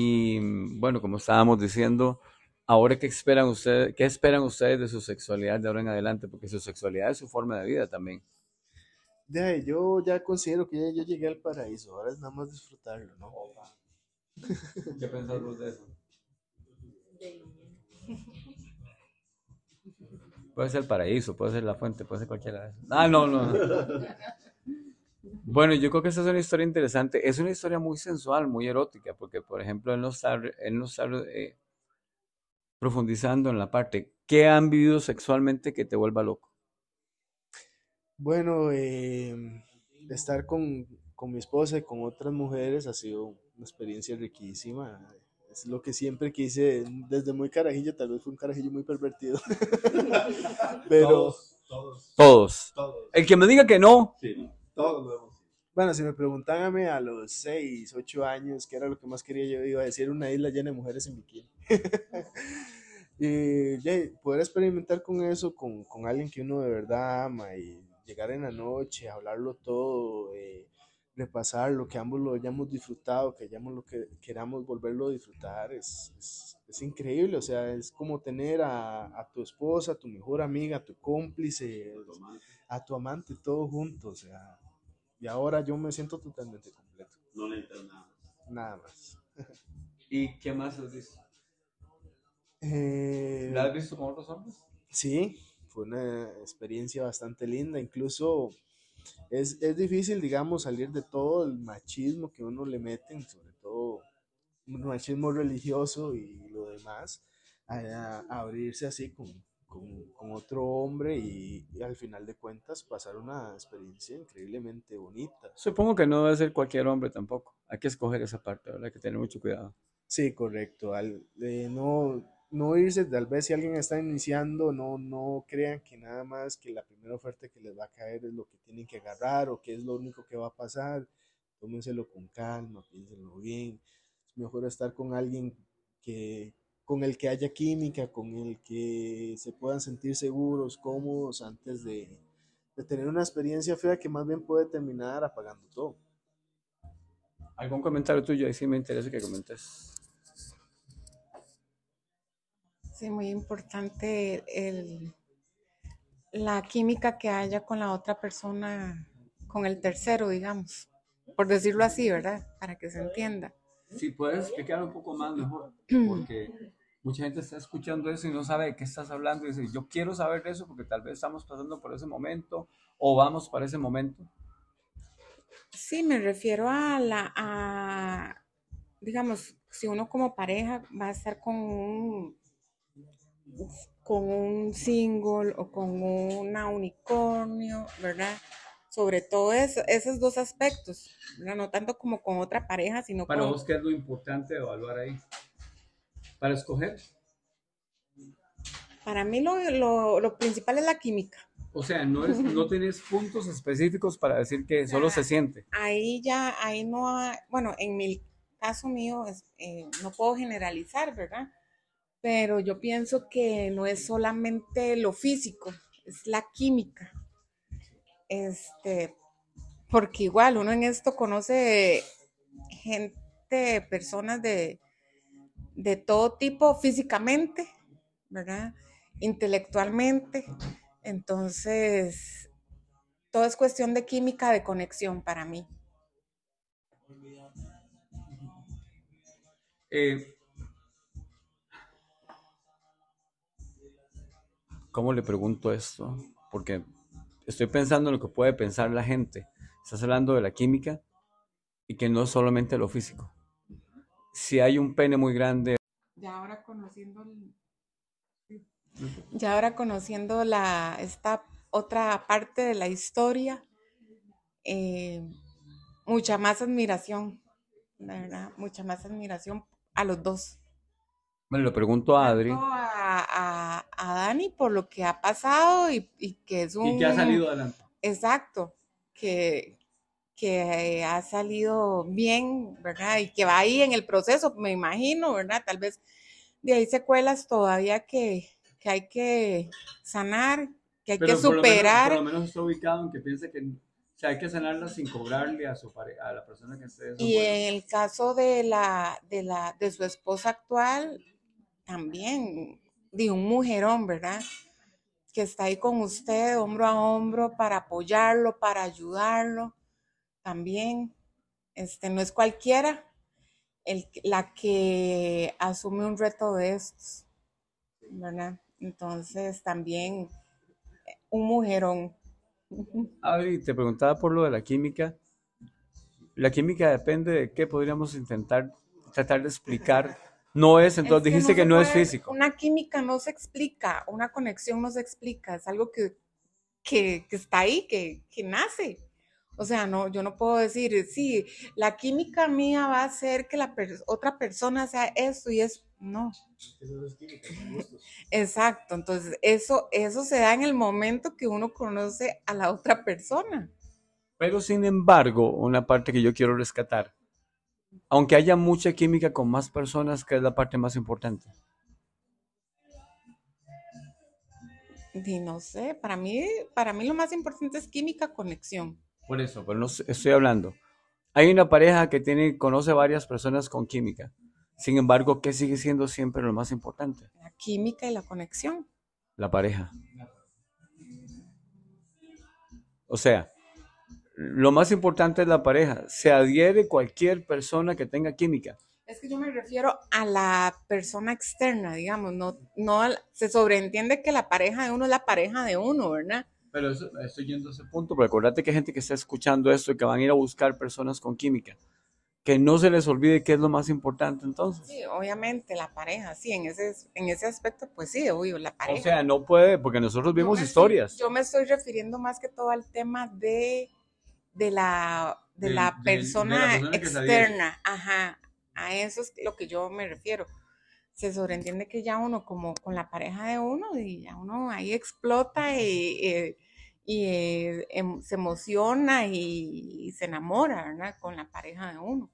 Y mm, bueno, como estábamos diciendo, ahora qué esperan ustedes, qué esperan ustedes de su sexualidad de ahora en adelante, porque su sexualidad es su forma de vida también. De ahí, yo ya considero que ya yo llegué al paraíso, ahora es nada más disfrutarlo, ¿no? ¿Qué pensás vos de eso? Puede ser el paraíso, puede ser la fuente, puede ser cualquiera de esas. Ah, no, no, no. Bueno, yo creo que esa es una historia interesante. Es una historia muy sensual, muy erótica, porque, por ejemplo, él nos está, él nos está eh, profundizando en la parte, ¿qué han vivido sexualmente que te vuelva loco? Bueno, eh, estar con, con mi esposa y con otras mujeres ha sido una experiencia riquísima. Es lo que siempre quise desde muy carajillo, tal vez fue un carajillo muy pervertido. Pero Todos, todos, Todos. todos. El que me diga que no, Sí, todos lo hemos bueno, si me preguntan a los 6, 8 años, qué era lo que más quería, yo iba a decir una isla llena de mujeres en bikini. y ya, poder experimentar con eso, con, con alguien que uno de verdad ama y llegar en la noche, hablarlo todo, eh, repasar lo que ambos lo hayamos disfrutado, que hayamos lo que queramos volverlo a disfrutar, es, es, es increíble, o sea, es como tener a, a tu esposa, a tu mejor amiga, a tu cómplice, a tu amante, todos juntos, o sea, y ahora yo me siento totalmente completo, No necesitas nada. nada más. ¿y qué más has visto? Eh, ¿La has visto con otros hombres? Sí, fue una experiencia bastante linda. Incluso es, es difícil, digamos, salir de todo el machismo que uno le meten, sobre todo un machismo religioso y lo demás, a abrirse así con, con- con otro hombre y, y al final de cuentas pasar una experiencia increíblemente bonita. Supongo que no debe ser cualquier hombre tampoco. Hay que escoger esa parte, ¿verdad? Hay que tener mucho cuidado. Sí, correcto. Al, eh, no, no irse, tal vez si alguien está iniciando, no, no crean que nada más que la primera oferta que les va a caer es lo que tienen que agarrar o que es lo único que va a pasar. Tómenselo con calma, piénsenlo bien. Es mejor estar con alguien que, con el que haya química, con el que se puedan sentir seguros, cómodos, antes de, de tener una experiencia fea que más bien puede terminar apagando todo. ¿Algún comentario tuyo? Ahí sí me interesa que comentes. Sí, muy importante el, la química que haya con la otra persona, con el tercero, digamos, por decirlo así, ¿verdad? Para que se entienda. Si puedes explicar un poco más mejor, porque mucha gente está escuchando eso y no sabe de qué estás hablando y dice, yo quiero saber eso porque tal vez estamos pasando por ese momento o vamos para ese momento. Sí, me refiero a la, a, digamos, si uno como pareja va a estar con un, con un single o con una unicornio, ¿verdad? Sobre todo eso- esos dos aspectos, ¿verdad? No tanto como con otra pareja, sino Para con... vos, ¿qué es lo importante de evaluar ahí? Para escoger. Para mí lo, lo, lo principal es la química. O sea, no, es, no tienes puntos específicos para decir que solo se siente. Ahí ya, ahí no, hay- bueno, en mi caso mío, es, eh, no puedo generalizar, ¿verdad? Pero yo pienso que no es solamente lo físico, es la química. Este, porque igual uno en esto conoce gente, personas de, de todo tipo físicamente, ¿verdad? Intelectualmente. Entonces, todo es cuestión de química, de conexión para mí. Eh, ¿Cómo le pregunto esto? Porque estoy pensando en lo que puede pensar la gente. Estás hablando de la química y que no es solamente lo físico. Si hay un pene muy grande, Ya ahora conociendo ya ahora conociendo la esta otra parte de la historia, eh, mucha más admiración, la verdad, mucha más admiración a los dos. bueno, le pregunto a Adri, a- a Dani por lo que ha pasado y, y que es un... Y que ha salido adelante. Exacto, que, que ha salido bien, ¿verdad? Y que va ahí en el proceso, me imagino, ¿verdad? Tal vez de ahí secuelas todavía que, que hay que sanar, que hay que Pero por lo menos- superar. Por lo, menos, está ubicado en que piensa que o sea, hay que sanarla sin cobrarle a su pare- a la persona que esté. Y en el caso de la, de la, de su esposa actual, también, de un mujerón, ¿verdad? Que está ahí con usted, hombro a hombro, para apoyarlo, para ayudarlo. También, este, no es cualquiera el, que- la que asume un reto de estos, ¿verdad? Entonces, también, eh, un mujerón. Adri, te preguntaba por lo de la química. La química depende de qué podríamos intentar tratar de explicar. No es, entonces Es dijiste que se no es físico. Una química no se explica, una conexión no se explica, es algo que, que, que está ahí, que, que nace. O sea, no, yo no puedo decir, sí, la química mía va a hacer que la otra persona sea esto y es, no. Eso es química. Exacto, entonces eso, eso se da en el momento que uno conoce a la otra persona. Pero sin embargo, una parte que yo quiero rescatar, aunque haya mucha química con más personas, que es la parte más importante. Y no sé, para mí, para mí lo más importante es química, conexión. Por eso, pero no estoy hablando. Hay una pareja que tiene, conoce varias personas con química. Sin embargo, ¿qué sigue siendo siempre lo más importante? La química y la conexión. La pareja. O sea, lo más importante es la pareja. Se adhiere cualquier persona que tenga química. Es que yo me refiero a la persona externa, digamos, no, no al- se sobreentiende que la pareja de uno es la pareja de uno, ¿verdad? Pero eso, estoy yendo a ese punto, pero acuérdate que hay gente que está escuchando esto y que van a ir a buscar personas con química. Que no se les olvide qué es lo más importante entonces. Sí, obviamente la pareja, sí, en ese, en ese aspecto, pues sí, obvio, la O pareja. sea, no puede, porque nosotros vimos historias. estoy- yo me estoy refiriendo más que todo al tema de, de la, de Del- la del- de la persona persona externa, ajá, a eso es lo que yo me refiero. Se sobreentiende que ya uno, como con la pareja de uno, y ya uno ahí explota y, eh, y, eh, em- se emociona y, y se enamora, ¿verdad? Con la pareja de uno.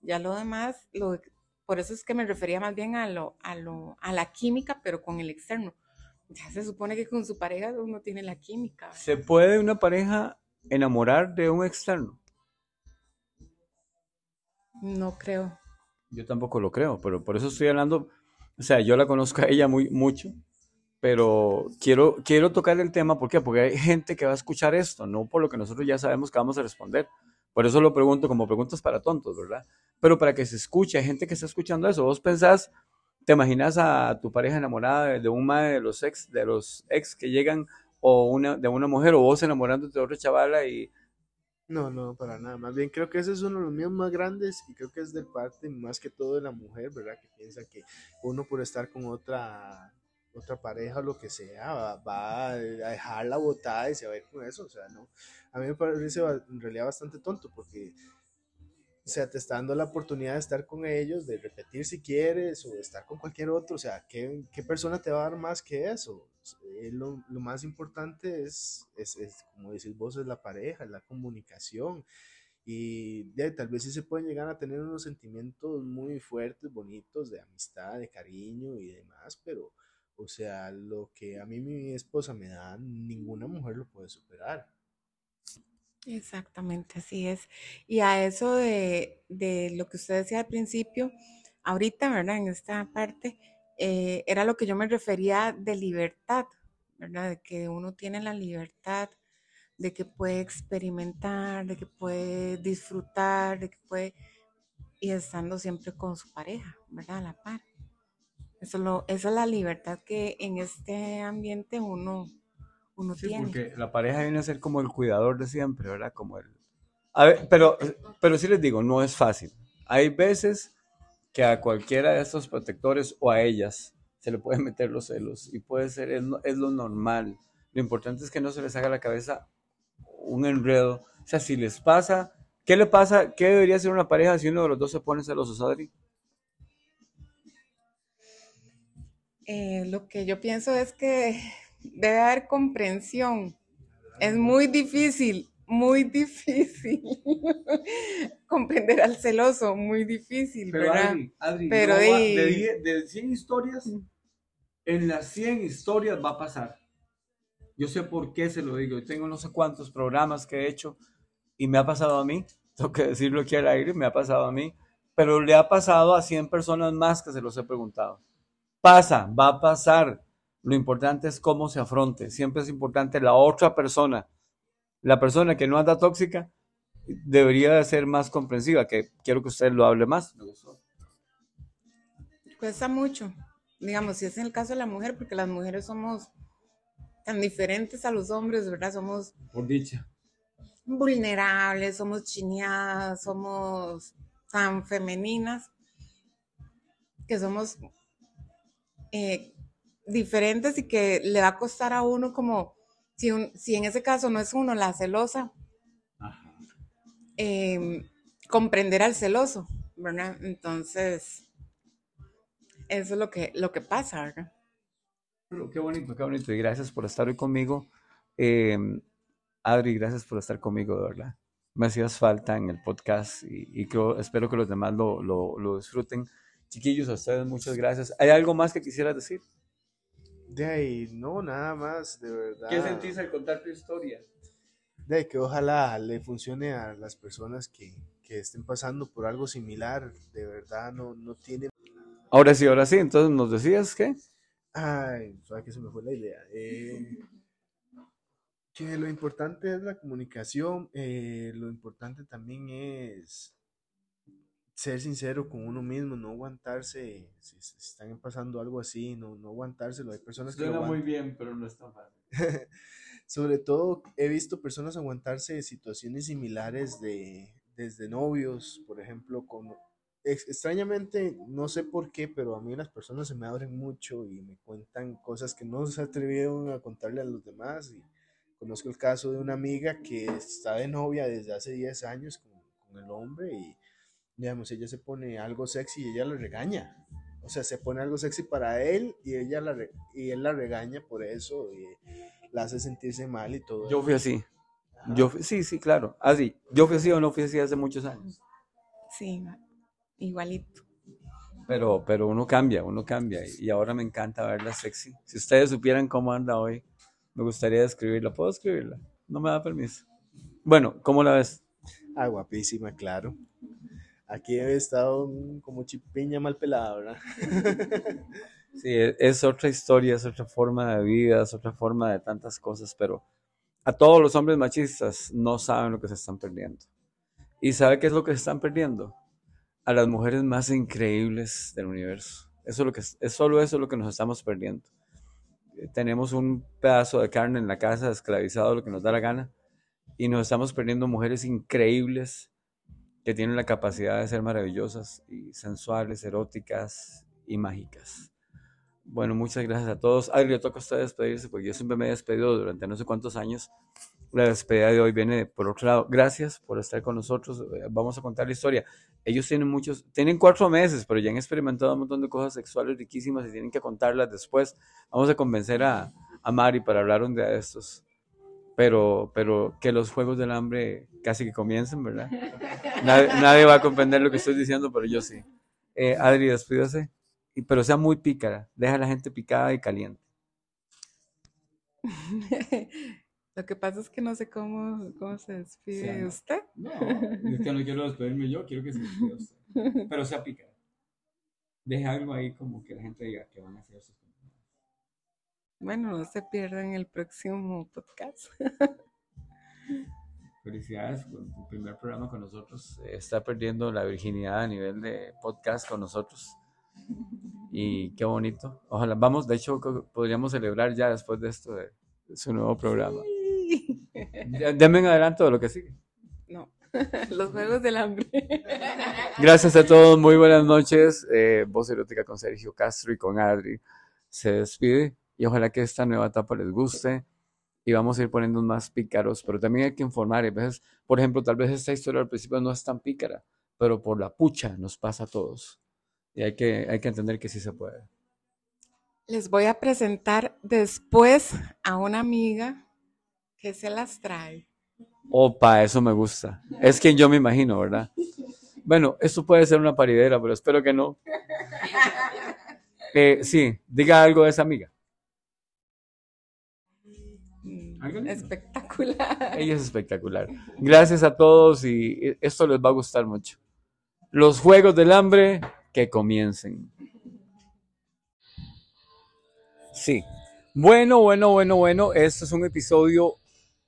Ya lo demás, lo, por eso es que me refería más bien a, lo, a, lo, a la química, pero con el externo. Ya se supone que con su pareja uno tiene la química. ¿verdad? ¿Se puede una pareja enamorar de un externo? No creo. Yo tampoco lo creo, pero por eso estoy hablando, o sea, yo la conozco a ella muy mucho, pero quiero, quiero tocar el tema, ¿por qué? Porque hay gente que va a escuchar esto, no por lo que nosotros ya sabemos que vamos a responder. Por eso lo pregunto como preguntas para tontos, ¿verdad? Pero para que se escuche, hay gente que está escuchando eso. Vos pensás, te imaginas a tu pareja enamorada de, un madre de los ex, de los ex que llegan, o una, de una mujer, o vos enamorándote de otra chavala y No, no, para nada. Más bien creo que ese es uno de los míos más grandes y creo que es del parte más que todo de la mujer, ¿verdad? Que piensa que uno por estar con otra otra pareja o lo que sea va, va a dejarla botada y se va a ir con eso. O sea, no. A mí me parece en realidad bastante tonto porque, o sea, te está dando la oportunidad de estar con ellos, de repetir si quieres o de estar con cualquier otro. O sea, ¿qué, qué persona te va a dar más que eso? Eh, lo, lo más importante es, es, es, como decís vos, es la pareja, es la comunicación. Y ya, tal vez sí se pueden llegar a tener unos sentimientos muy fuertes, bonitos, de amistad, de cariño y demás, pero, o sea, lo que a mí mi esposa me da, ninguna mujer lo puede superar. Exactamente, así es. Y a eso de, de lo que usted decía al principio, ahorita, ¿verdad? En esta parte, eh, era lo que yo me refería de libertad, ¿verdad? De que uno tiene la libertad, de que puede experimentar, de que puede disfrutar, de que puede, y estando siempre con su pareja, ¿verdad? A la par. Eso lo, esa es la libertad que en este ambiente uno, uno Sí, tiene. porque la pareja viene a ser como el cuidador de siempre, ¿verdad? Como el... A ver, pero, pero sí les digo, no es fácil. Hay veces que a cualquiera de estos protectores o a ellas se le pueden meter los celos y puede ser, es lo normal. Lo importante es que no se les haga la cabeza un enredo. O sea, si les pasa, ¿qué le pasa? ¿Qué debería ser una pareja si uno de los dos se pone celoso, Adri? Eh, lo que yo pienso es que debe haber comprensión. Es muy difícil, muy difícil comprender al celoso, muy difícil, Pero ¿verdad? Adri, Adri, Pero no va- de- de 100 historias, en las 100 historias va a pasar. Yo sé por qué se lo digo. Yo tengo no sé cuántos programas que he hecho y me ha pasado a mí. Tengo que decirlo aquí al aire, me ha pasado a mí. Pero le ha pasado a 100 personas más que se los he preguntado. Pasa, va a pasar. Lo importante es cómo se afronte. Siempre es importante la otra persona. La persona que no anda tóxica debería de ser más comprensiva, que quiero que usted lo hable más. Me gustó. Cuesta mucho, digamos, si es en el caso de la mujer, porque las mujeres somos tan diferentes a los hombres, ¿verdad? Somos Por dicha. vulnerables, somos chineadas, somos tan femeninas, que somos eh, diferentes y que le va a costar a uno como, si, un- si en ese caso no es uno la celosa, Ajá. eh, comprender al celoso, ¿verdad? Entonces, eso es lo que, lo que pasa, ¿verdad? Pero qué bonito, qué bonito. Y gracias por estar hoy conmigo. Eh, Adri, gracias por estar conmigo, de verdad. Me hacías falta en el podcast y, y creo- espero que los demás lo, lo, lo disfruten. Chiquillos, a ustedes muchas gracias. ¿Hay algo más que quisieras decir? De ahí, no, nada más, de verdad. ¿Qué sentís al contar tu historia? De ahí, que ojalá le funcione a las personas que, que estén pasando por algo similar. De verdad, no, no tiene. Ahora sí, ahora sí. Entonces, ¿nos decías qué? Ay, sabes que se me fue la idea. Eh, que lo importante es la comunicación. eh, lo importante también es ser sincero con uno mismo, no aguantarse. Si, si están pasando algo así, no, no aguantárselo. Hay personas que lo Suena muy bien, pero no es tan fácil. Sobre todo he visto personas aguantarse situaciones similares de desde novios, por ejemplo, con ex- extrañamente, no sé por qué, pero a mí las personas se me abren mucho y me cuentan cosas que no se atrevieron a contarle a los demás. Y conozco el caso de una amiga que está de novia desde hace 10 años con, con el hombre y, digamos, ella se pone algo sexy y ella le regaña. O sea, se pone algo sexy para él y ella la re- y él la regaña por eso y la hace sentirse mal y todo. Yo fui así. Yo fui- sí, sí, claro. Así. Yo fui así o no fui así hace muchos años. Sí, igualito. Pero, pero uno cambia, uno cambia. Y y ahora me encanta verla sexy. Si ustedes supieran cómo anda hoy, me gustaría describirla. ¿Puedo escribirla? No me da permiso. Bueno, ¿cómo la ves? Ah, guapísima, claro. Aquí he estado como chipiña mal pelada, ¿verdad? Sí, e- es otra historia, es otra forma de vida, es otra forma de tantas cosas, pero a todos los hombres machistas no saben lo que se están perdiendo. ¿Y sabe qué es lo que se están perdiendo? A las mujeres más increíbles del universo. Eso es, lo que, es es solo eso lo que nos estamos perdiendo. Eh, Tenemos un pedazo de carne en la casa, esclavizado, lo que nos da la gana, y nos estamos perdiendo mujeres increíbles que tienen la capacidad de ser maravillosas y sensuales, eróticas y mágicas. Bueno, muchas gracias a todos. Adri, le toca a usted despedirse porque yo siempre me he despedido durante no sé cuántos años. La despedida de hoy viene por otro lado. Gracias por estar con nosotros. Eh, Vamos a contar la historia. Ellos tienen muchos, tienen cuatro meses, pero ya han experimentado un montón de cosas sexuales riquísimas y tienen que contarlas después. Vamos a convencer a, a Mari para hablar un día de estos. Pero, pero que los juegos del hambre casi que comiencen, ¿verdad? Nadie, nadie va a comprender lo que estoy diciendo, pero yo sí. Eh, Adri, despídase. Y- Pero sea muy pícara. Deja a la gente picada y caliente. Lo que pasa es que no sé cómo, cómo se despide usted. No, es que no quiero despedirme yo, quiero que se despida usted. Pero sea pícara. Deje algo ahí como que la gente diga que van a hacer sus. Bueno, no se pierdan el próximo podcast. Felicidades por tu primer programa con nosotros. Está perdiendo la virginidad a nivel de podcast con nosotros. Y qué bonito. Ojalá, vamos, de hecho, podríamos celebrar ya después de esto de, de su nuevo programa. Ya- Denme en adelanto de lo que sigue. No, los juegos del hambre. Gracias a todos, muy buenas noches. Eh, Voz Erótica con Sergio Castro y con Adri se despide y ojalá que esta nueva etapa les guste y vamos a ir poniendo más pícaros, pero también hay que informar. A veces, por ejemplo, tal vez esta historia al principio no es tan pícara, pero por la pucha nos pasa a todos y hay que, hay que entender que sí se puede. Les voy a presentar después a una amiga que se las trae. Opa, eso me gusta. Es quien yo me imagino, ¿verdad? Bueno, esto puede ser una paridera, pero espero que no. Eh, sí, diga algo de esa amiga. Espectacular. Ella es espectacular. Gracias a todos y esto les va a gustar mucho. Los Juegos del Hambre que comiencen. Sí. Bueno, bueno, bueno, bueno. Este es un episodio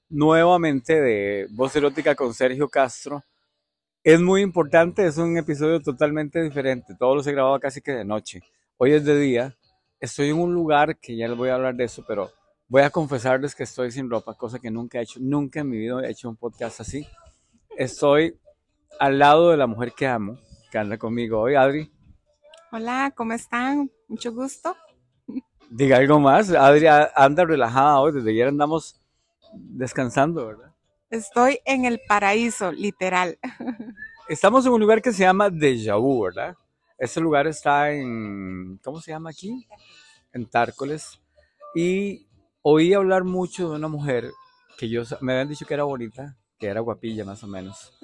nuevamente de Voz Erótica con Sergio Castro. Es muy importante, es un episodio totalmente diferente. Todo lo he grabado casi que de noche. Hoy es de día. Estoy en un lugar que ya les voy a hablar de eso, pero voy a confesarles que estoy sin ropa, cosa que nunca he hecho. Nunca en mi vida he hecho un podcast así. Estoy al lado de la mujer que amo, que anda conmigo hoy, Adri. Hola, ¿cómo están? Mucho gusto. Diga algo más. Adri anda relajada hoy, desde ayer andamos descansando, ¿verdad? Estoy en el paraíso, literal. Estamos en un lugar que se llama Deja Vu, ¿verdad? Este lugar está en, ¿cómo se llama aquí? En Tárcoles. Y oí hablar mucho de una mujer que yo, me habían dicho que era bonita, que era guapilla más o menos.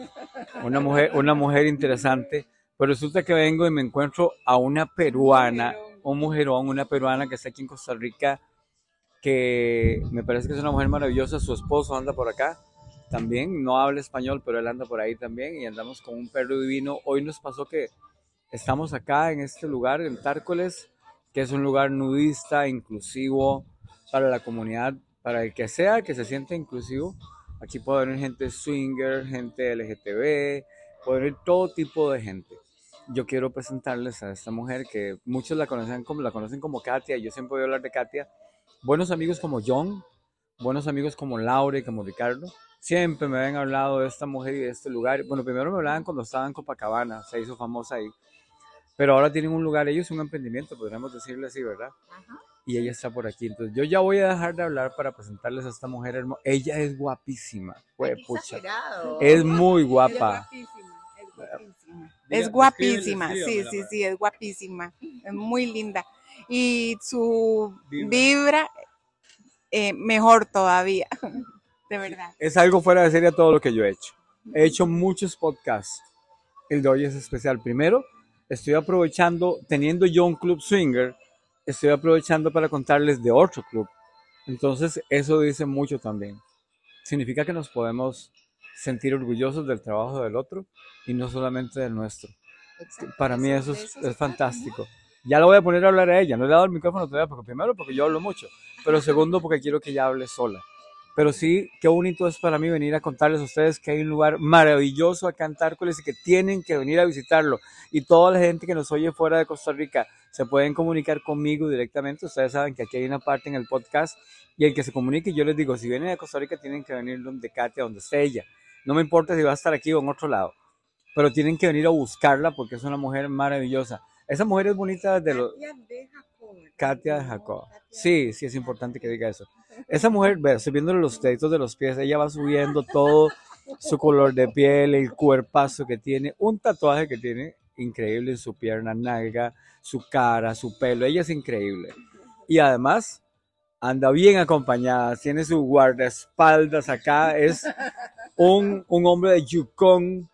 Una mujer, una mujer interesante. Pero resulta que vengo y me encuentro a una peruana, un mujerón, una peruana que está aquí en Costa Rica, que me parece que es una mujer maravillosa. Su esposo anda por acá también, no habla español, pero él anda por ahí también y andamos con un perro divino. Hoy nos pasó que estamos acá en este lugar, en Tárcoles, que es un lugar nudista, inclusivo para la comunidad, para el que sea que se sienta inclusivo. Aquí puede venir gente swinger, gente LGTB, puede venir todo tipo de gente. Yo quiero presentarles a esta mujer que muchos la conocen como, la conocen como Katia, yo siempre voy a hablar de Katia. Buenos amigos como John, buenos amigos como Laura y como Ricardo, siempre me habían hablado de esta mujer y de este lugar. Bueno, primero me hablaban cuando estaba en Copacabana, se hizo famosa ahí. Pero ahora tienen un lugar, ellos un emprendimiento, podríamos decirle así, ¿verdad? Y ella está por aquí. Entonces yo ya voy a dejar de hablar para presentarles a esta mujer hermosa. Ella es guapísima, güey, pucha. Es muy guapa. Es guapísima, sí, sí, sí, es guapísima, es muy linda. Y su vibra, eh, mejor todavía, de verdad. Es algo fuera de serie todo lo que yo he hecho. He hecho muchos podcasts. El de hoy es especial. Primero, estoy aprovechando, teniendo yo un club swinger, estoy aprovechando para contarles de otro club. Entonces, eso dice mucho también. Significa que nos podemos sentir orgullosos del trabajo del otro y no solamente del nuestro. Para mí eso es, es, fantástico. Ya lo voy a poner a hablar a ella. No le he dado el micrófono todavía, porque primero porque yo hablo mucho, pero segundo porque quiero que ella hable sola. Pero sí, qué bonito es para mí venir a contarles a ustedes que hay un lugar maravilloso acá en Tárcoles y que tienen que venir a visitarlo. Y toda la gente que nos oye fuera de Costa Rica se pueden comunicar conmigo directamente. Ustedes saben que aquí hay una parte en el podcast y el que se comunique, yo les digo, si vienen de Costa Rica tienen que venir donde Katia, donde esté ella. No me importa si va a estar aquí o en otro lado, pero tienen que venir a buscarla porque es una mujer maravillosa. Esa mujer es bonita de los... Katia Jacob. Sí, sí es importante que diga eso. Esa mujer, ve, viendo los deditos de los pies, ella va subiendo todo su color de piel, el cuerpazo que tiene, un tatuaje que tiene increíble en su pierna, nalga, su cara, su pelo, ella es increíble. Y además anda bien acompañada, tiene su guardaespaldas acá, es un, un hombre de Yukon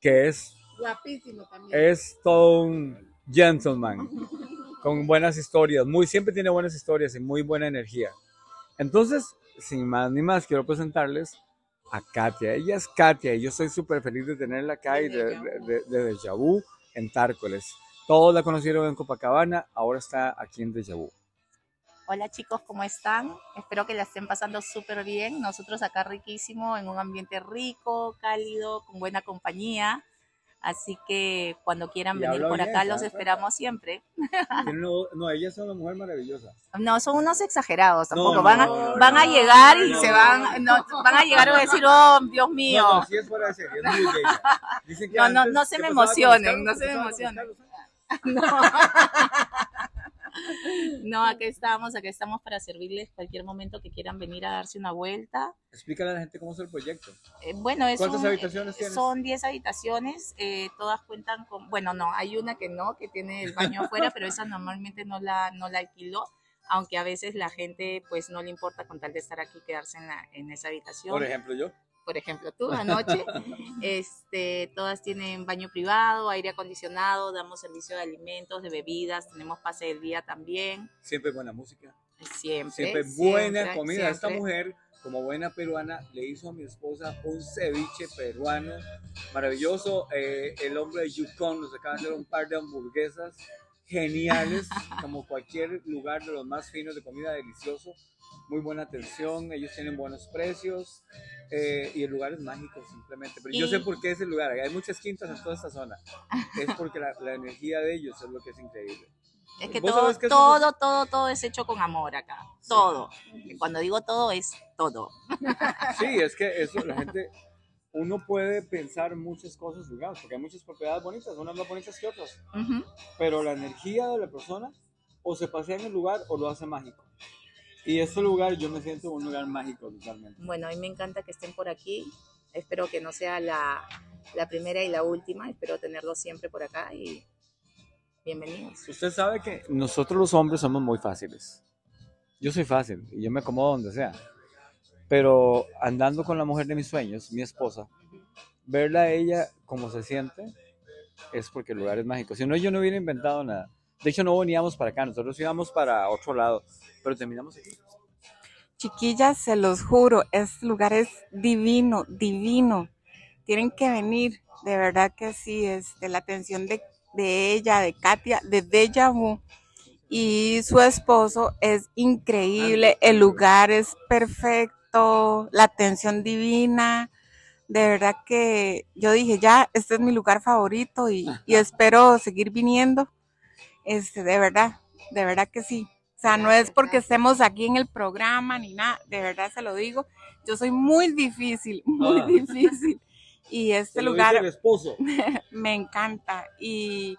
que es guapísimo también. Es todo un gentleman con buenas historias, muy siempre tiene buenas historias y muy buena energía. Entonces, sin más ni más, quiero presentarles a Katia. Ella es Katia y yo estoy súper feliz de tenerla acá y de, de, de, de Vu en Tárcoles. Todos la conocieron en Copacabana, ahora está aquí en Deja Vu. Hola chicos, ¿cómo están? Espero que la estén pasando súper bien. Nosotros acá riquísimo, en un ambiente rico, cálido, con buena compañía. Así que cuando quieran venir por acá, los esperamos siempre. No, no, ella es una mujer maravillosa. No, son unos exagerados tampoco. No, van, a, no, van a llegar y se van, no, van a llegar a decir, oh, Dios mío. No, sí es fuera de serie, es muy bella. Dicen que no, no, no se me emocionen, no se me emocionen. No. No, acá estamos, acá estamos para servirles cualquier momento que quieran venir a darse una vuelta. Explícale a la gente cómo es el proyecto. Eh, bueno, es ¿Cuántas un- habitaciones eh, tienes? Son 10 habitaciones, eh, todas cuentan con, bueno, no, hay una que no, que tiene el baño afuera, pero esa normalmente no la, no la alquiló, aunque a veces la gente pues no le importa con tal de estar aquí quedarse en, la, en esa habitación. Por ejemplo, yo. Por ejemplo, tú anoche, este, todas tienen baño privado, aire acondicionado, damos servicio de alimentos, de bebidas, tenemos pase del día también, Siempre buena música. siempre. Siempre buena siempre, comida. Esta mujer, como buena peruana, le hizo a mi esposa un ceviche peruano maravilloso. Eh, el hombre de Yukon nos acaba de hacer un par de hamburguesas geniales, como cualquier lugar de los más finos de comida delicioso. Muy buena atención, ellos tienen buenos precios eh, y el lugar es mágico simplemente. Pero yo sé por qué es el lugar. Hay muchas quintas en toda esta zona. Es porque la, la energía de ellos es lo que es increíble. Es que ¿Vos todo, que todo, todo, todo es hecho con amor acá. Todo. Cuando digo todo, es todo. Sí, es que eso, la gente, uno puede pensar muchas cosas, digamos, porque hay muchas propiedades bonitas, unas más bonitas que otras, pero la energía de la persona o se pasea en el lugar o lo hace mágico. Y este lugar, yo me siento un lugar mágico totalmente. Bueno, a mí me encanta que estén por aquí. Espero que no sea la, la primera y la última. Espero tenerlos siempre por acá y bienvenidos. Usted sabe que nosotros los hombres somos muy fáciles. Yo soy fácil y yo me acomodo donde sea. Pero andando con la mujer de mis sueños, mi esposa, verla a ella como se siente es porque el lugar es mágico. Si no, yo no hubiera inventado nada. De hecho, no veníamos para acá, nosotros íbamos para otro lado, pero terminamos aquí. Chiquillas, se los juro, este lugar es divino, divino. Tienen que venir, de verdad que sí, este, la atención de, de ella, de Katia, de Deja Vu y su esposo es increíble, el lugar es perfecto, la atención divina. De verdad que yo dije, ya, este es mi lugar favorito y, y espero seguir viniendo. Este, de verdad, de verdad que sí. O sea, no es porque estemos aquí en el programa ni nada, de verdad se lo digo. Yo soy muy difícil, muy Ah. difícil. Y este lugar esposo. me encanta. Y,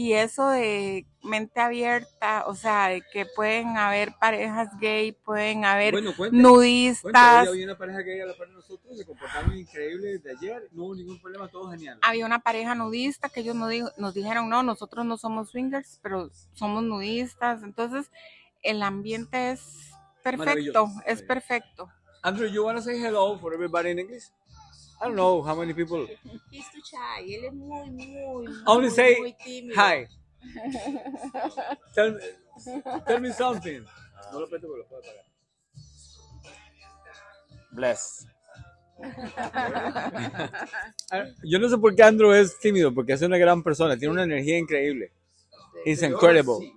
y eso de mente abierta, o sea, de que pueden haber parejas gay, pueden haber Bueno, cuente. Cuente, nudistas. hoy había una pareja gay a la par de nosotros, se comportaron increíble desde ayer, no hubo ningún problema, todo genial. Había una pareja nudista que ellos nos, dijo- nos dijeron, no, nosotros no somos swingers, pero somos nudistas. Entonces, el ambiente es perfecto, es perfecto. Andrew, you want to say hello for everybody in English? I don't know how many people. He's too shy. Él es muy, muy, Only muy, say muy tímido. Hi. tell, me, tell me something. No lo aprieto porque lo puedo apagar. Bless. Ah, Yo no sé por qué Andrew es tímido, porque es una gran persona, tiene una energía increíble. He's incredible.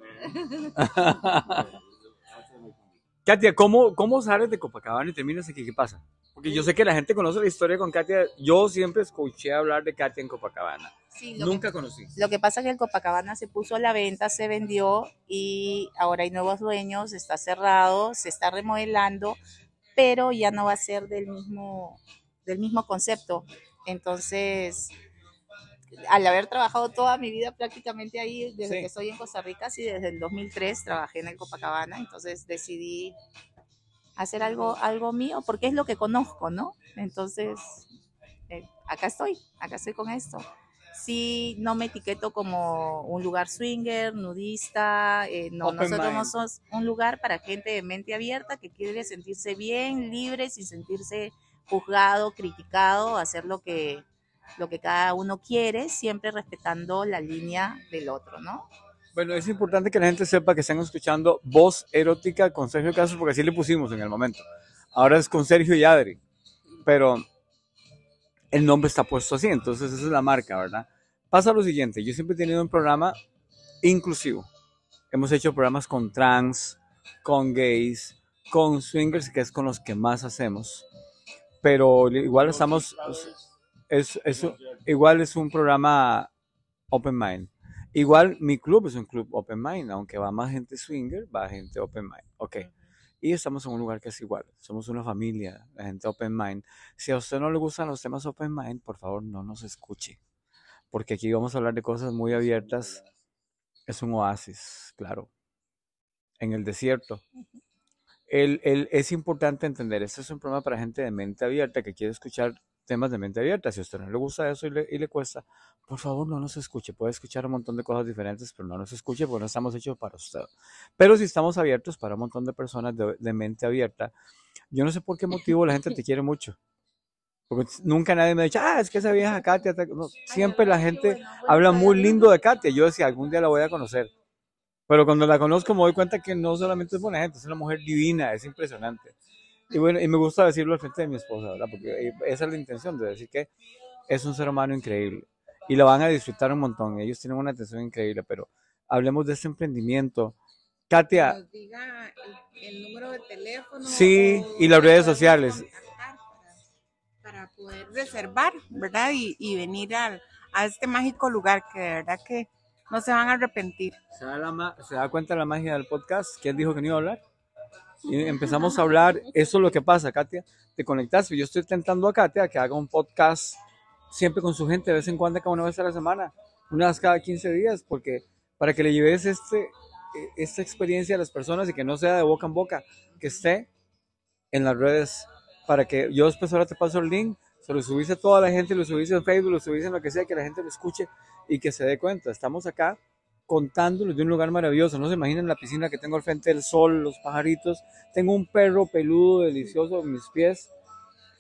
Katia, ¿cómo, ¿cómo sales de Copacabana y terminas aquí? ¿Qué pasa? Porque yo sé que la gente conoce la historia con Katia. Yo siempre escuché hablar de Katia en Copacabana. Sí, lo que- Nunca conocí. Lo que pasa es que el Copacabana se puso a la venta, se vendió y ahora hay nuevos dueños, está cerrado, se está remodelando, pero ya no va a ser del mismo, del mismo concepto. Entonces, al haber trabajado toda mi vida prácticamente ahí, desde Sí. que estoy en Costa Rica, sí, desde el 2003 trabajé en el Copacabana, entonces decidí hacer algo, algo mío, porque es lo que conozco, ¿no? Entonces, eh, acá estoy, acá estoy con esto sí no me etiqueto como un lugar swinger, nudista, eh, no, Open nosotros mind. no somos un lugar para gente de mente abierta que quiere sentirse bien, libre, sin sentirse juzgado, criticado, hacer lo que, lo que cada uno quiere, siempre respetando la línea del otro, ¿no? Bueno, es importante que la gente sepa que están escuchando Voz Erótica con Sergio Castro, porque así le pusimos en el momento. Ahora es con Sergio y Adri, pero el nombre está puesto así, entonces esa es la marca, ¿verdad? Pasa lo siguiente, yo siempre he tenido un programa inclusivo. Hemos hecho programas con trans, con gays, con swingers, que es con los que más hacemos, pero igual estamos, es, igual es un programa open mind. Igual mi club es un club open mind, aunque va más gente swinger, va gente open mind. Ok. Y estamos en un lugar que es igual. Somos una familia, la gente open mind. Si a usted no le gustan los temas open mind, por favor no nos escuche. Porque aquí vamos a hablar de cosas muy abiertas. Es un oasis, claro. en el desierto. El, el- es importante entender, este es un programa para gente de mente abierta que quiere escuchar temas de mente abierta. Si a usted no le gusta eso y le, y le cuesta, por favor no nos escuche. Puede escuchar un montón de cosas diferentes, pero no nos escuche porque no estamos hechos para usted. Pero si estamos abiertos para un montón de personas de, de mente abierta, yo no sé por qué motivo la gente te quiere mucho. Porque nunca nadie me ha dicho, ah, es que esa vieja Katia. ta-". No, siempre la gente habla muy lindo de Katia. Yo decía, algún día la voy a conocer. Pero cuando la conozco me doy cuenta que no solamente es buena gente, es una mujer divina, es impresionante. Y bueno, y me gusta decirlo al frente de mi esposa, ¿verdad? Porque eh, esa es la intención de decir que es un ser humano increíble. Y lo van a disfrutar un montón. Ellos tienen una atención increíble, pero hablemos de este emprendimiento. Katia, Nos diga el, el número de teléfono. Sí, y las redes sociales. Para, para poder reservar, ¿verdad? Y, y venir al, a este mágico lugar que de verdad que no se van a arrepentir. ¿se da, la se da cuenta de la magia del podcast? ¿Quién dijo que no iba a hablar? Y empezamos a hablar, eso es lo que pasa, Katia, te conectas, yo estoy tentando a Katia que haga un podcast siempre con su gente, de vez en cuando, cada una vez a la semana, una vez cada 15 días, porque para que le lleves este, eh, esta experiencia a las personas y que no sea de boca en boca, que esté en las redes, para que yo después ahora te paso el link, se lo subís a toda la gente, lo subís en Facebook, lo subís en lo que sea, que la gente lo escuche y que se dé cuenta. Estamos acá contándoles de un lugar maravilloso. No se imaginen la piscina que tengo al frente del sol, los pajaritos. Tengo un perro peludo, delicioso en mis pies.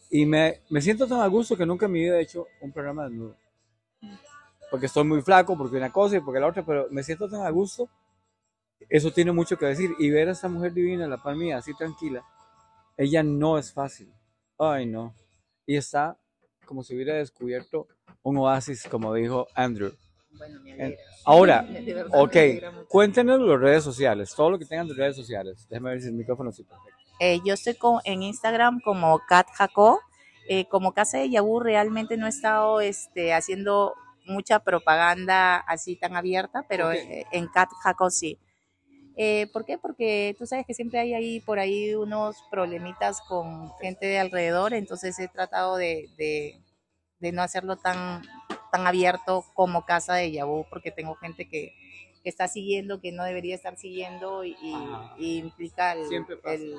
Y me, me siento tan a gusto que nunca en mi vida he hecho un programa desnudo. Porque estoy muy flaco, porque una cosa y porque la otra, pero me siento tan a gusto. Eso tiene mucho que decir. Y ver a esta mujer divina, la par mía, así tranquila, ella no es fácil. Ay, no. Y está como si hubiera descubierto un oasis, como dijo Andrew. Bueno, me En- alegra. Ahora, De verdad, me ok, alegra mucho. cuéntenos las redes sociales, todo lo que tengan de redes sociales. Déjame ver si el micrófono sí perfecto. Eh, yo estoy con- en Instagram como Kat Jaco. Eh, como Casa de Yabú realmente no he estado este, haciendo mucha propaganda así tan abierta, pero Ok. eh, en Kat Jaco sí. Eh, ¿Por qué? Porque tú sabes que siempre hay ahí por ahí unos problemitas con gente de alrededor, entonces he tratado de, de- de no hacerlo tan, tan abierto como Casa de Yabú, porque tengo gente que, que está siguiendo, que no debería estar siguiendo y, y- implica el, Siempre pasa. el-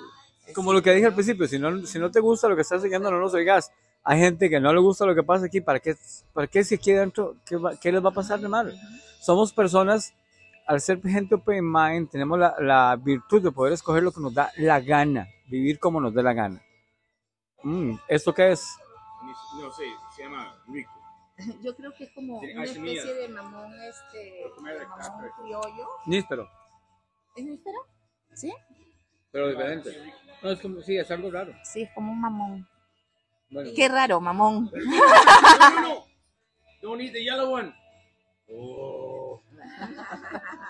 el- Como lo que dije al principio, si no, si no te gusta lo que estás siguiendo, no nos oigas. Hay gente que no le gusta lo que pasa aquí, ¿para qué, para qué si aquí adentro, qué, va- qué les va a pasar de mal? Somos personas, al ser gente open mind, tenemos la, la virtud de poder escoger lo que nos da la gana, vivir como nos dé la gana. Mm, ¿Esto qué es? No sé, se llama Rico. Yo creo que es como una especie de mamón, este, de mamón criollo. Níspero, ¿Es níspero? ¿Sí? pero diferente. No, es como, sí, es algo raro. Sí, es como un mamón. Bueno, Qué raro, mamón. No, no, no. Don't eat the yellow one. Oh.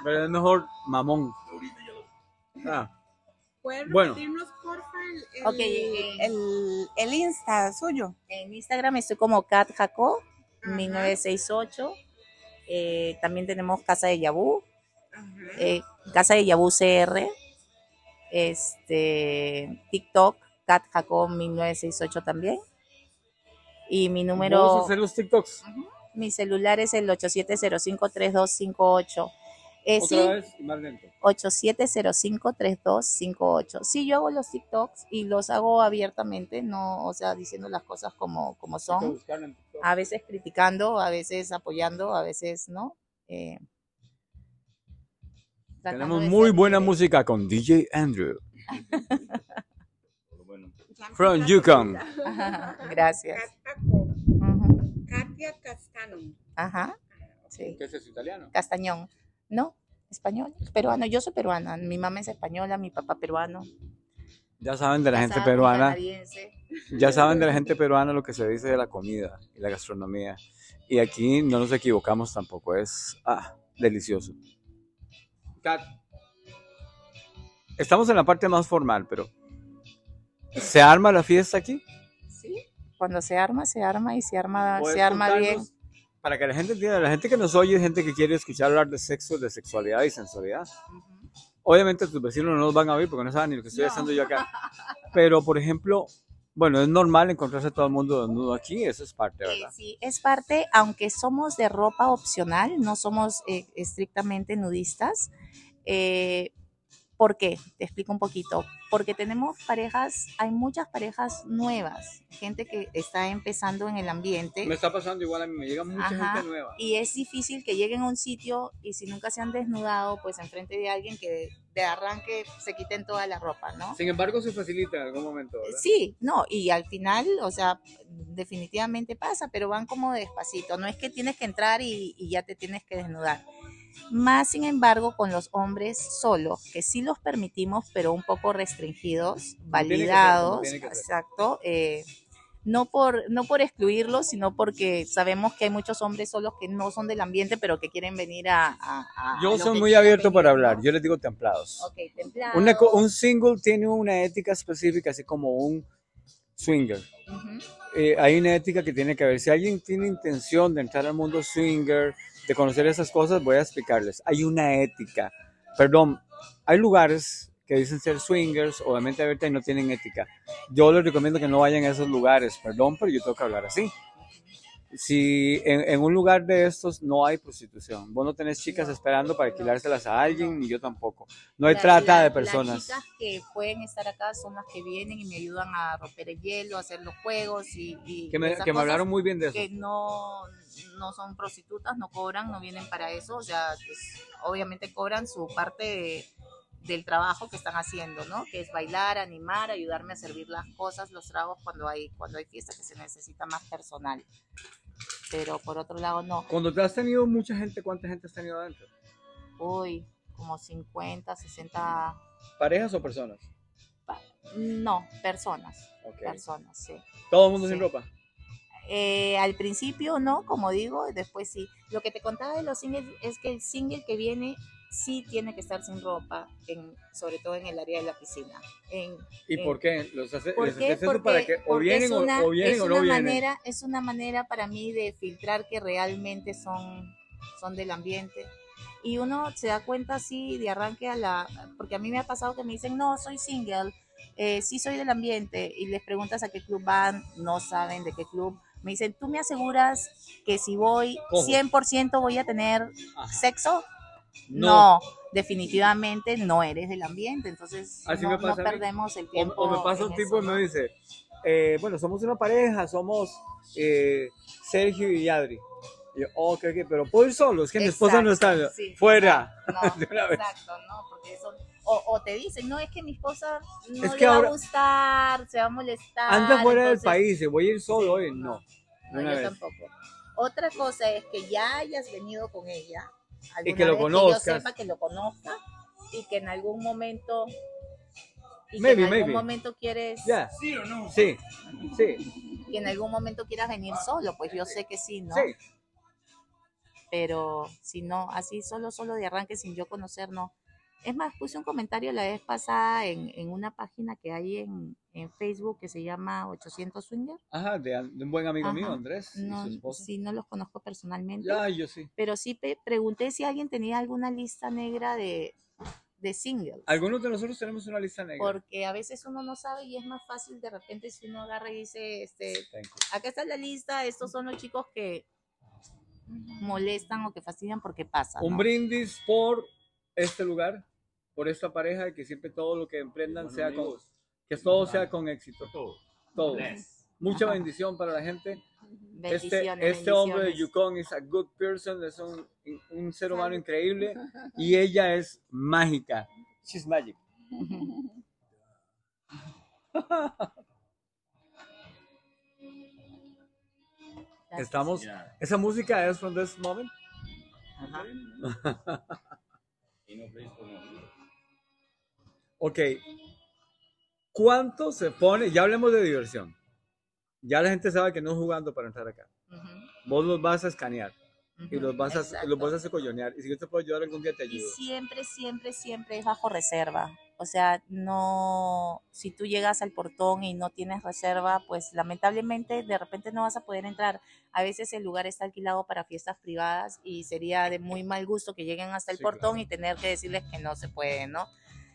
pero es mejor mamón. Ah, ¿Pueden Bueno. repetirnos, porfa, el, el, Ok, eh. el, el Insta suyo? En Instagram estoy como Kat Jaco. 1968. Eh, también tenemos Casa de Yabú, eh, Casa de Yabú CR. Este, TikTok, Kat Jaco, 1968 también. Y mi Vamos a número, hacer los TikToks. mi celular es el 87053258. Eh, sí, Otra vez y más lento. 87053258. Sí, yo hago los TikToks y los hago abiertamente, no, o sea, diciendo las cosas como, como son. A veces criticando, a veces apoyando, a veces no. Eh, Tenemos muy buena música con DJ Andrew from Yukon. Gracias. Katia Castano. Ajá. Sí. ¿Qué es eso, italiano? Castañón. No, español. Peruano. Yo soy peruana. Mi mamá es española, mi papá peruano. Ya saben de la gente peruana, canadiense. Ya saben de la gente peruana lo que se dice de la comida y la gastronomía. Y aquí no nos equivocamos tampoco, es ah, delicioso. Kat, estamos en la parte más formal, pero ¿se arma la fiesta aquí? Sí, cuando se arma, se arma y se arma, ¿Puedes se arma bien. Para que la gente entienda, la gente que nos oye es gente que quiere escuchar hablar de sexo, de sexualidad y sensualidad. Obviamente tus vecinos no nos van a oír porque no saben ni lo que estoy No. haciendo yo acá. Pero, por ejemplo, bueno, es normal encontrarse todo el mundo desnudo aquí, eso es parte, Eh, ¿verdad? sí, es parte, aunque somos de ropa opcional, no somos eh, estrictamente nudistas. eh, ¿Por qué? Te explico un poquito. Porque tenemos parejas, hay muchas parejas nuevas, gente que está empezando en el ambiente. Me está pasando igual a mí, me llega mucha Ajá, gente nueva. Y es difícil que lleguen a un sitio y si nunca se han desnudado, pues enfrente de alguien que de, de arranque se quiten toda la ropa, ¿no? Sin embargo, se facilita en algún momento, ¿verdad? Sí, no, y al final, o sea, definitivamente pasa, pero van como despacito. No es que tienes que entrar y, y ya te tienes que desnudar. Más sin embargo, con los hombres solo, que sí los permitimos, pero un poco restringidos, validados, ser. exacto. eh, no por, no por excluirlos, sino porque sabemos que hay muchos hombres solos que no son del ambiente, pero que quieren venir a... a- a- Yo soy muy abierto para hablar, yo les digo templados. Ok, templados. Una un single tiene una ética específica, así como un swinger. Ujú. Eh, hay una ética que tiene que haber. Si alguien tiene intención de entrar al mundo swinger, de conocer esas cosas, voy a explicarles. Hay una ética. Perdón, hay lugares que dicen ser swingers, obviamente abierta y no tienen ética. Yo les recomiendo que no vayan a esos lugares, perdón, pero yo tengo que hablar así. Si en, en un lugar de estos no hay prostitución, vos no tenés chicas esperando para alquilárselas a alguien, ni yo tampoco. No hay La- trata la- de personas. Las chicas que pueden estar acá son las que vienen y me ayudan a romper el hielo, a hacer los juegos y, y Que me, que me hablaron muy bien de eso. que no, no son prostitutas, no cobran, no vienen para eso, o sea, pues, obviamente cobran su parte de- del trabajo que están haciendo, ¿no? Que es bailar, animar, ayudarme a servir las cosas, los tragos cuando hay cuando hay fiesta que se necesita más personal. Pero por otro lado no. Cuando te has tenido mucha gente, ¿cuánta gente has tenido adentro? Uy, como 50, 60 ¿Parejas o personas? no, personas, Ok. personas, sí. ¿Todo el mundo sin ropa? Eh, al principio no, como digo, después sí. Lo que te contaba de los singles es que el single que viene sí tiene que estar sin ropa, en, sobre todo en el área de la piscina. En, ¿Y en- por qué? ¿Los hace, ¿Por les qué? haces eso Porque, para que o vienen es o- una, o, vienen o no una vienen? manera, es una manera para mí de filtrar que realmente son, son del ambiente. Y uno se da cuenta así de arranque a la, porque a mí me ha pasado que me dicen, no, soy single, eh, sí soy del ambiente, y les preguntas a qué club van, no saben de qué club. Me dicen, ¿tú me aseguras que si voy Cojo. 100% voy a tener Ajá. sexo? No. No, definitivamente no eres del ambiente, entonces Así no, me pasa perdemos el tiempo. o me pasa un tipo eso, y ¿no? me dice, eh, bueno, somos una pareja, somos eh, Sergio y Adri. Y yo, "Oh, ok, ok, pero puedo ir solo, es que mi esposa no está. Sí. Fuera. No, De una vez. exacto, no, porque son, o, o te dicen, no, es que mi esposa no Es le va ahora- a gustar, se va a molestar. Anda fuera del país, y voy a ir solo Sí, hoy. No. No, una yo vez. tampoco. Otra cosa es que ya hayas venido con ella. alguna que lo vez, conozcas. Que yo sepa que lo conozca y que en algún momento. Y Maybe, que en algún maybe. momento quieres. ¿Sí o no? Sí. Sí. Que en algún momento quieras venir solo, pues yo sé que sí, ¿no? Sí. pero si no, así solo, solo de arranque sin yo conocer, no. Es más, puse un comentario la vez pasada en, en una página que hay en, en Facebook que se llama 800 Swinger. Ajá, de, de un buen amigo Ajá. mío, Andrés, y No, su esposa. sí, no los conozco personalmente, Ya, yo sí. pero sí pregunté si alguien tenía alguna lista negra de, de singles. Algunos de nosotros tenemos una lista negra. Porque a veces uno no sabe y es más fácil de repente si uno agarra y dice, este, Thank you. acá está la lista, estos son los chicos que molestan o que fastidian porque pasa. Un ¿no? brindis por este lugar, por esta pareja, y que siempre todo lo que emprendan Bueno, sea con, amigos, que todo sea con éxito. todo. Todo. Bless. Mucha bendición para la gente. Este, este hombre de. Yukon es a good person, es un, un ser humano increíble y ella es mágica. She's magic. Estamos. Yeah. Esa música es from this moment. Ajá. Ok. ¿Cuánto se pone? Ya hablemos de diversión. Ya la gente sabe que no es jugando para entrar acá. Ujú, Vos los vas a escanear y ujú, los vas a, exacto. los vas a secollonear. Y si yo te puedo ayudar algún día, te Y ayudo. siempre, siempre, siempre es bajo reserva. O sea, no, si tú llegas al portón y no tienes reserva, pues lamentablemente de repente no vas a poder entrar. A veces el lugar está alquilado para fiestas privadas y sería de muy mal gusto que lleguen hasta el Sí, portón claro. y tener que decirles que no se puede, ¿no?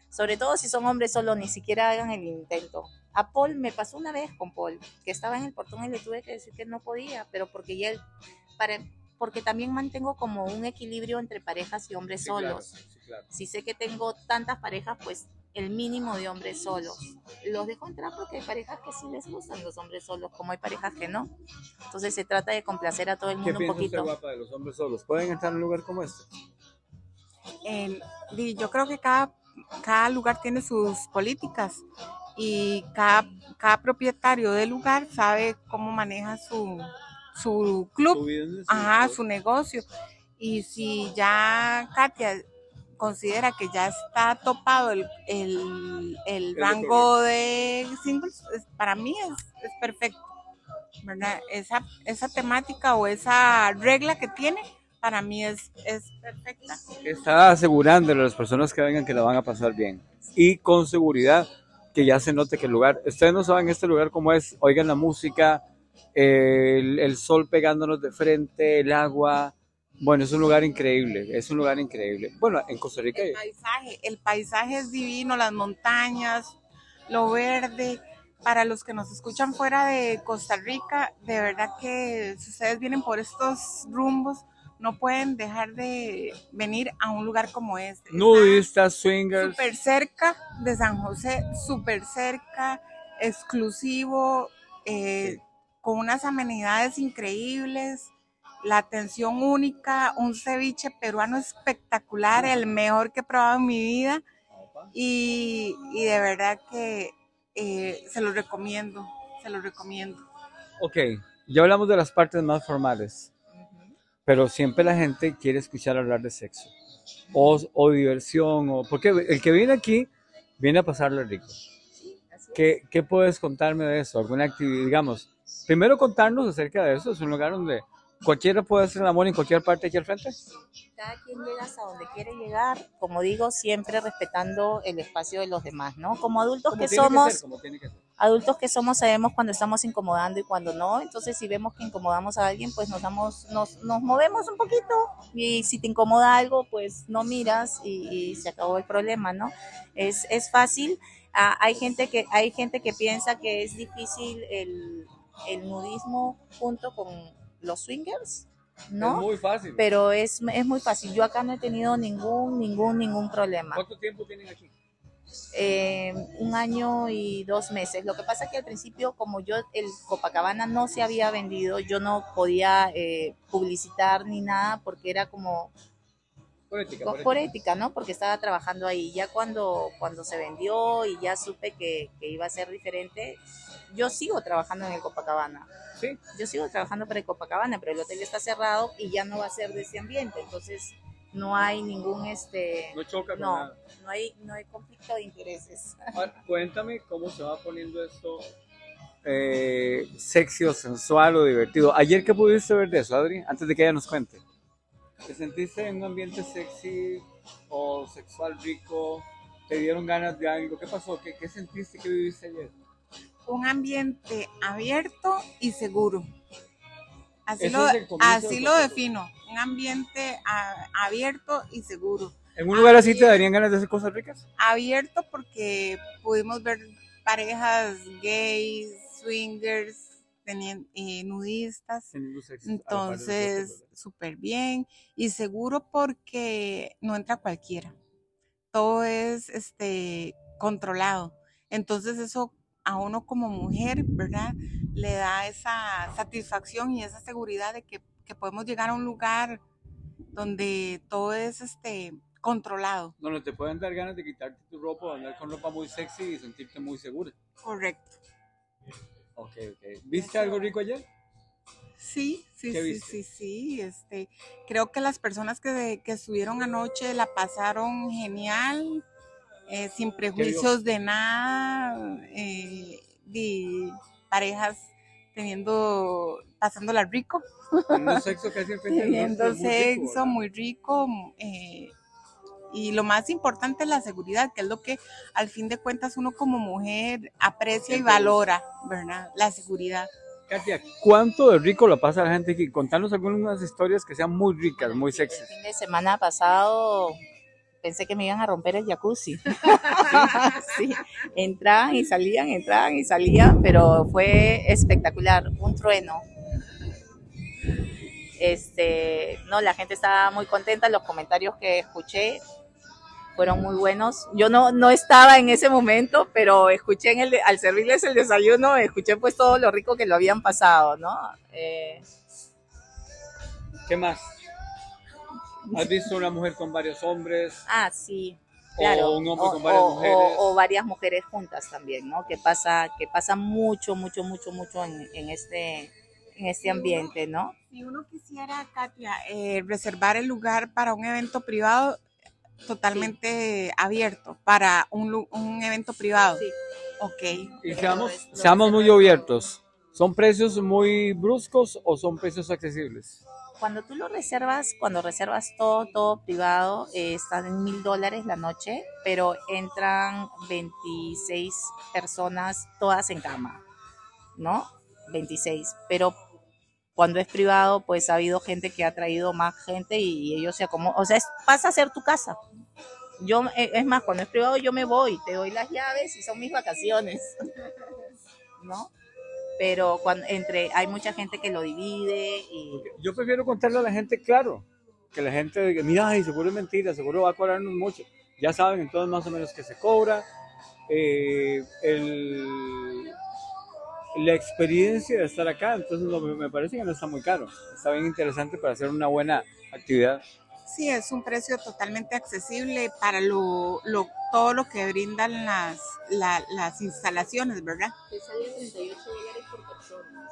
Sobre todo si son hombres solo, ni siquiera hagan el intento. A Paul me pasó una vez con Paul, que estaba en el portón y le tuve que decir que no podía, pero porque ya él, para, porque también mantengo como un equilibrio entre parejas y hombres Sí, claro, solos. sí, claro. Si sé que tengo tantas parejas, pues el mínimo de hombres solos. Los dejo entrar porque hay parejas que sí les gustan los hombres solos, como hay parejas que no. Entonces se trata de complacer a todo el ¿Qué mundo un piensa usted, poquito. guapa, de los hombres solos? ¿Pueden entrar en un lugar como este? Di- yo creo que cada, cada lugar tiene sus políticas y cada, cada propietario del lugar sabe cómo maneja su, su club, Su ajá, su- negocio. Y si ya Katia considera que ya está topado el, el, el rango de singles, es- para mí es, es perfecto. ¿verdad? Esa, esa temática o esa regla que tiene, para mí es, es perfecta. Está asegurándole a las personas que vengan que la van a pasar bien. Y con seguridad que ya se note que el lugar, ustedes no saben este lugar cómo es, oigan la música, el, el sol pegándonos de frente, el agua. Bueno, es un lugar increíble, es un lugar increíble. Bueno, en Costa Rica El paisaje, el paisaje es divino, las montañas, lo verde. Para los que nos escuchan fuera de Costa Rica, de verdad que si ustedes vienen por estos rumbos, no pueden dejar de venir a un lugar como este. Nudistas, swingers. Súper cerca de San José, súper cerca, exclusivo, eh, con unas amenidades increíbles, la atención única, un ceviche peruano espectacular, el mejor que he probado en mi vida y, y de verdad que eh, se lo recomiendo, se lo recomiendo. Ok, ya hablamos de las partes más formales, pero siempre la gente quiere escuchar hablar de sexo o, o diversión, o porque el que viene aquí viene a pasarlo rico. ¿Qué, ¿Qué puedes contarme de eso? ¿Alguna actividad? Digamos, primero contarnos acerca de eso. Es un lugar donde cualquiera puede hacer el amor en cualquier parte aquí al frente. Cada quien llega hasta donde quiere llegar, como digo, siempre respetando el espacio de los demás, ¿no? Como adultos Como que somos, ser, como tiene que ser. Adultos que somos sabemos cuando estamos incomodando y cuando no. Entonces, si vemos que incomodamos a alguien, pues nos damos, nos, nos movemos un poquito. Y si te incomoda algo, pues no miras y, y se acabó el problema, ¿no? Es, es fácil. Ah, hay gente que hay gente que piensa que es difícil el, el nudismo junto con los swingers, ¿no? Es muy fácil. Pero es, es muy fácil. Yo acá no he tenido ningún, ningún, ningún problema ¿Cuánto tiempo tienen aquí? Eh, un año y dos meses. Lo que pasa es que al principio, como yo, el Copacabana no se había vendido, yo no podía eh, publicitar ni nada porque era como Por ética, por, por por ética. ética, ¿no? Porque estaba trabajando ahí. Ya cuando, cuando se vendió y ya supe que, que iba a ser diferente, yo sigo trabajando en el Copacabana. Sí. Yo sigo trabajando para el Copacabana, pero el hotel está cerrado y ya no va a ser de ese ambiente. Entonces, no hay ningún este No choca con no, nada. no hay, no hay conflicto de intereses. Ahora, cuéntame cómo se va poniendo esto eh, sexy o sensual o divertido. Ayer, ¿qué pudiste ver de eso, Adri? Antes de que ella nos cuente. ¿Te sentiste en un ambiente sexy o sexual rico? ¿Te dieron ganas de algo? ¿Qué pasó? ¿Qué, qué sentiste? ¿Qué viviste ayer? Un ambiente abierto y seguro. Así, Eso lo, así lo defino, un ambiente a- abierto y seguro. ¿En un lugar así Así te darían ganas de hacer cosas ricas? abierto porque pudimos ver parejas gays, swingers, tenien- eh, nudistas. Teniendo sexo, Entonces, súper bien. Y seguro porque no entra cualquiera. Todo es este, controlado. Entonces, eso a uno como mujer, ¿verdad? Le da esa satisfacción y esa seguridad de que, que podemos llegar a un lugar donde todo es este, controlado. Donde te pueden dar ganas de quitarte tu ropa andar con ropa muy sexy y sentirte muy segura. Correcto. Ok, ok. ¿Viste algo rico ayer? Sí, sí, ¿Qué sí, viste? sí, sí. Este, creo que las personas que, que estuvieron anoche la pasaron genial, eh, sin prejuicios de nada, eh, de parejas teniendo, pasándola rico, Teniendo sexo casi teniendo nosotros, muy rico, sexo muy rico. eh, y lo más importante es la seguridad, que es lo que al fin de cuentas uno como mujer aprecia y valora, ¿verdad? La seguridad. Katia, ¿cuánto de rico la pasa la gente aquí? Contanos algunas historias que sean muy ricas, muy El sexys. fin de semana pasado pensé que me iban a romper el jacuzzi. entraban y salían, entraban y salían, pero fue espectacular, un trueno. Este, no, la gente estaba muy contenta, los comentarios que escuché fueron muy buenos. Yo no, no estaba en ese momento, pero escuché en el, al servirles el desayuno, escuché pues todo lo rico que lo habían pasado, ¿no? Eh, ¿Qué más? ¿Has visto una mujer con varios hombres? ah, sí. O Claro, un hombre con varias mujeres. o varias mujeres juntas también, ¿no? Que pasa, que pasa mucho, mucho, mucho, mucho en, en este, en este ambiente, ¿no? Si uno quisiera, Katia, eh, reservar el lugar para un evento privado, totalmente abierto, para un, un evento privado. Sí. Ok. Y seamos, seamos muy abiertos. ¿Son precios muy bruscos o son precios accesibles? Cuando tú lo reservas, cuando reservas todo, todo privado, eh, están en mil dólares la noche, pero entran 26 personas todas en cama, ¿no? 26. Pero cuando es privado, pues ha habido gente que ha traído más gente y ellos se acomodan. O sea, pasa a ser tu casa. Yo, eh, es más, cuando es privado yo me voy, te doy las llaves y son mis vacaciones, ¿no? Pero cuando entre hay mucha gente que lo divide y Yo prefiero contarle a la gente claro, que la gente diga, mira, ay, seguro es mentira, seguro va a cobrarnos mucho. Ya saben entonces más o menos que se cobra. eh, el- la experiencia de estar acá, entonces me parece que no está muy caro. Está bien interesante para hacer una buena actividad. Sí, es un precio totalmente accesible para lo, lo- todo lo que brindan las, la- las instalaciones, ¿verdad? Te sale a 38 dólares por persona.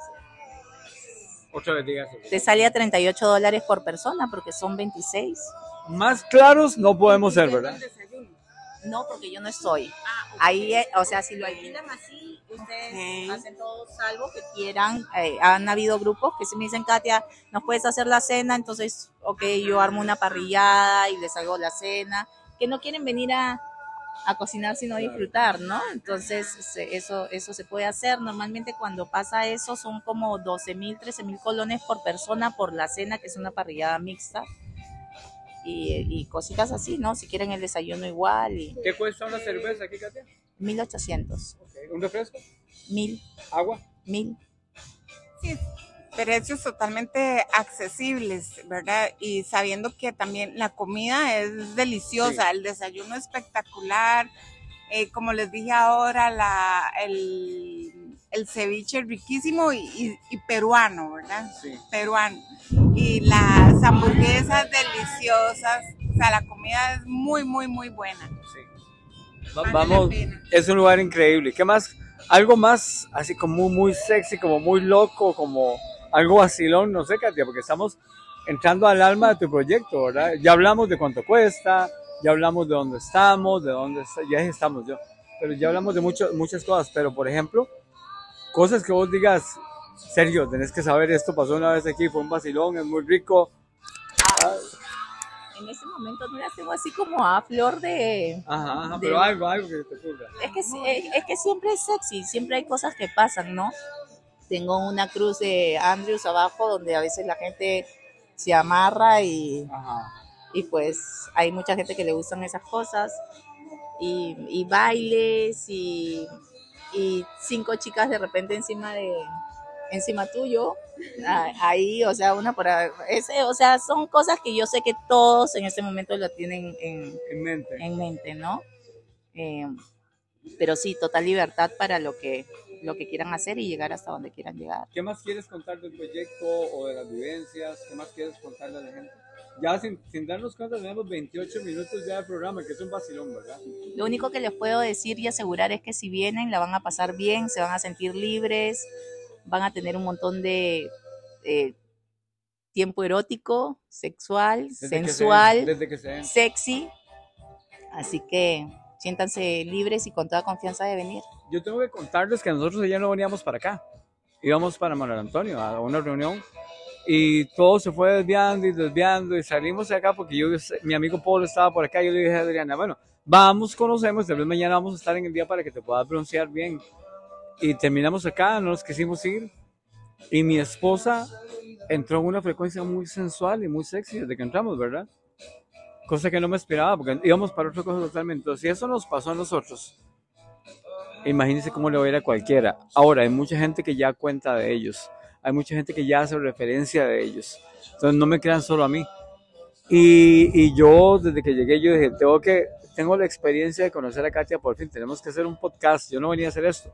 Otra vez digas Te sale a 38 dólares por persona porque son 26. Más claros no podemos ser, ¿verdad? No, porque yo no estoy. Ahí, eh, o sea, si lo alquilan así, ustedes hacen todo salvo que quieran. Eh, han habido grupos que se me dicen, Katia, ¿nos puedes hacer la cena? Entonces, ok, yo armo una parrillada y les hago la cena. Que no quieren venir a, a cocinar sino a disfrutar, ¿no? Entonces, se- eso, eso se puede hacer. Normalmente cuando pasa eso son como 12 mil, 13 mil colones por persona por la cena, que es una parrillada mixta. Y, y cositas así, ¿no? Si quieren el desayuno igual y ¿Qué cuesta una cerveza aquí, Katia? 1800, ¿Un refresco? 1000, ¿Agua? 1000. Sí, precios totalmente accesibles, ¿verdad? Y sabiendo que también la comida es deliciosa, el desayuno espectacular, eh, como les dije ahora, la, el, el ceviche riquísimo y, y- y peruano, ¿verdad? Sí. Peruano. Y las hamburguesas deliciosas, o sea, la comida es muy, muy, muy buena. Sí. Va- vamos, es un lugar increíble. ¿Qué más? Algo más así como muy sexy, como muy loco, como algo vacilón, no sé, Katia, porque estamos entrando al alma de tu proyecto, ¿verdad? Ya hablamos de cuánto cuesta, ya hablamos de dónde estamos, de dónde está- ya estamos yo, pero ya hablamos de mucho- muchas cosas, pero por ejemplo, cosas que vos digas, Sergio, tenés que saber, esto pasó una vez aquí, fue un vacilón, es muy rico. En ese momento no las tengo así como a flor de... Ajá, ajá, De- pero algo, algo que te ocurra. Es que, es, es que siempre es sexy, siempre hay cosas que pasan, ¿no? Tengo una cruz de Andrews abajo donde a veces la gente se amarra y, Ajá. y pues hay mucha gente que le gustan esas cosas y, y bailes y, y cinco chicas de repente encima de encima tuyo ahí o sea una por ahí. ese o sea son cosas que yo sé que todos en este momento lo tienen en, En mente. en mente no Eh, pero sí total libertad para lo que lo que quieran hacer y llegar hasta donde quieran llegar ¿Qué más quieres contar del proyecto o de las vivencias? ¿Qué más quieres contarle a la gente? Ya sin, sin darnos cuenta, tenemos 28 minutos ya de programa, que es un vacilón, ¿verdad? Lo único que les puedo decir y asegurar es que si vienen la van a pasar bien, se van a sentir libres, van a tener un montón de eh, tiempo erótico, sexual, Desde que se sensual, desde que se den. sexy. Así que siéntanse libres y con toda confianza de venir. Yo tengo que contarles que nosotros ayer no veníamos para acá. Íbamos para Manuel Antonio a una reunión y todo se fue desviando y desviando y salimos de acá porque yo, mi amigo Pablo estaba por acá y yo le dije a Adriana, bueno, vamos, conocemos, tal vez mañana vamos a estar en el día para que te puedas pronunciar bien. Y terminamos acá, no nos quisimos ir y mi esposa entró en una frecuencia muy sensual y muy sexy desde que entramos, ¿verdad? Cosa que no me esperaba porque íbamos para otra cosa totalmente. Entonces, si eso nos pasó a nosotros, imagínense cómo le va a ir a cualquiera. Ahora, hay mucha gente que ya cuenta de ellos. hay mucha gente que ya hace referencia de ellos. Entonces no me crean solo a mí. Y, y yo desde que llegué yo dije, tengo que, tengo la experiencia de conocer a Katia por fin, tenemos que hacer un podcast, yo no venía a hacer esto,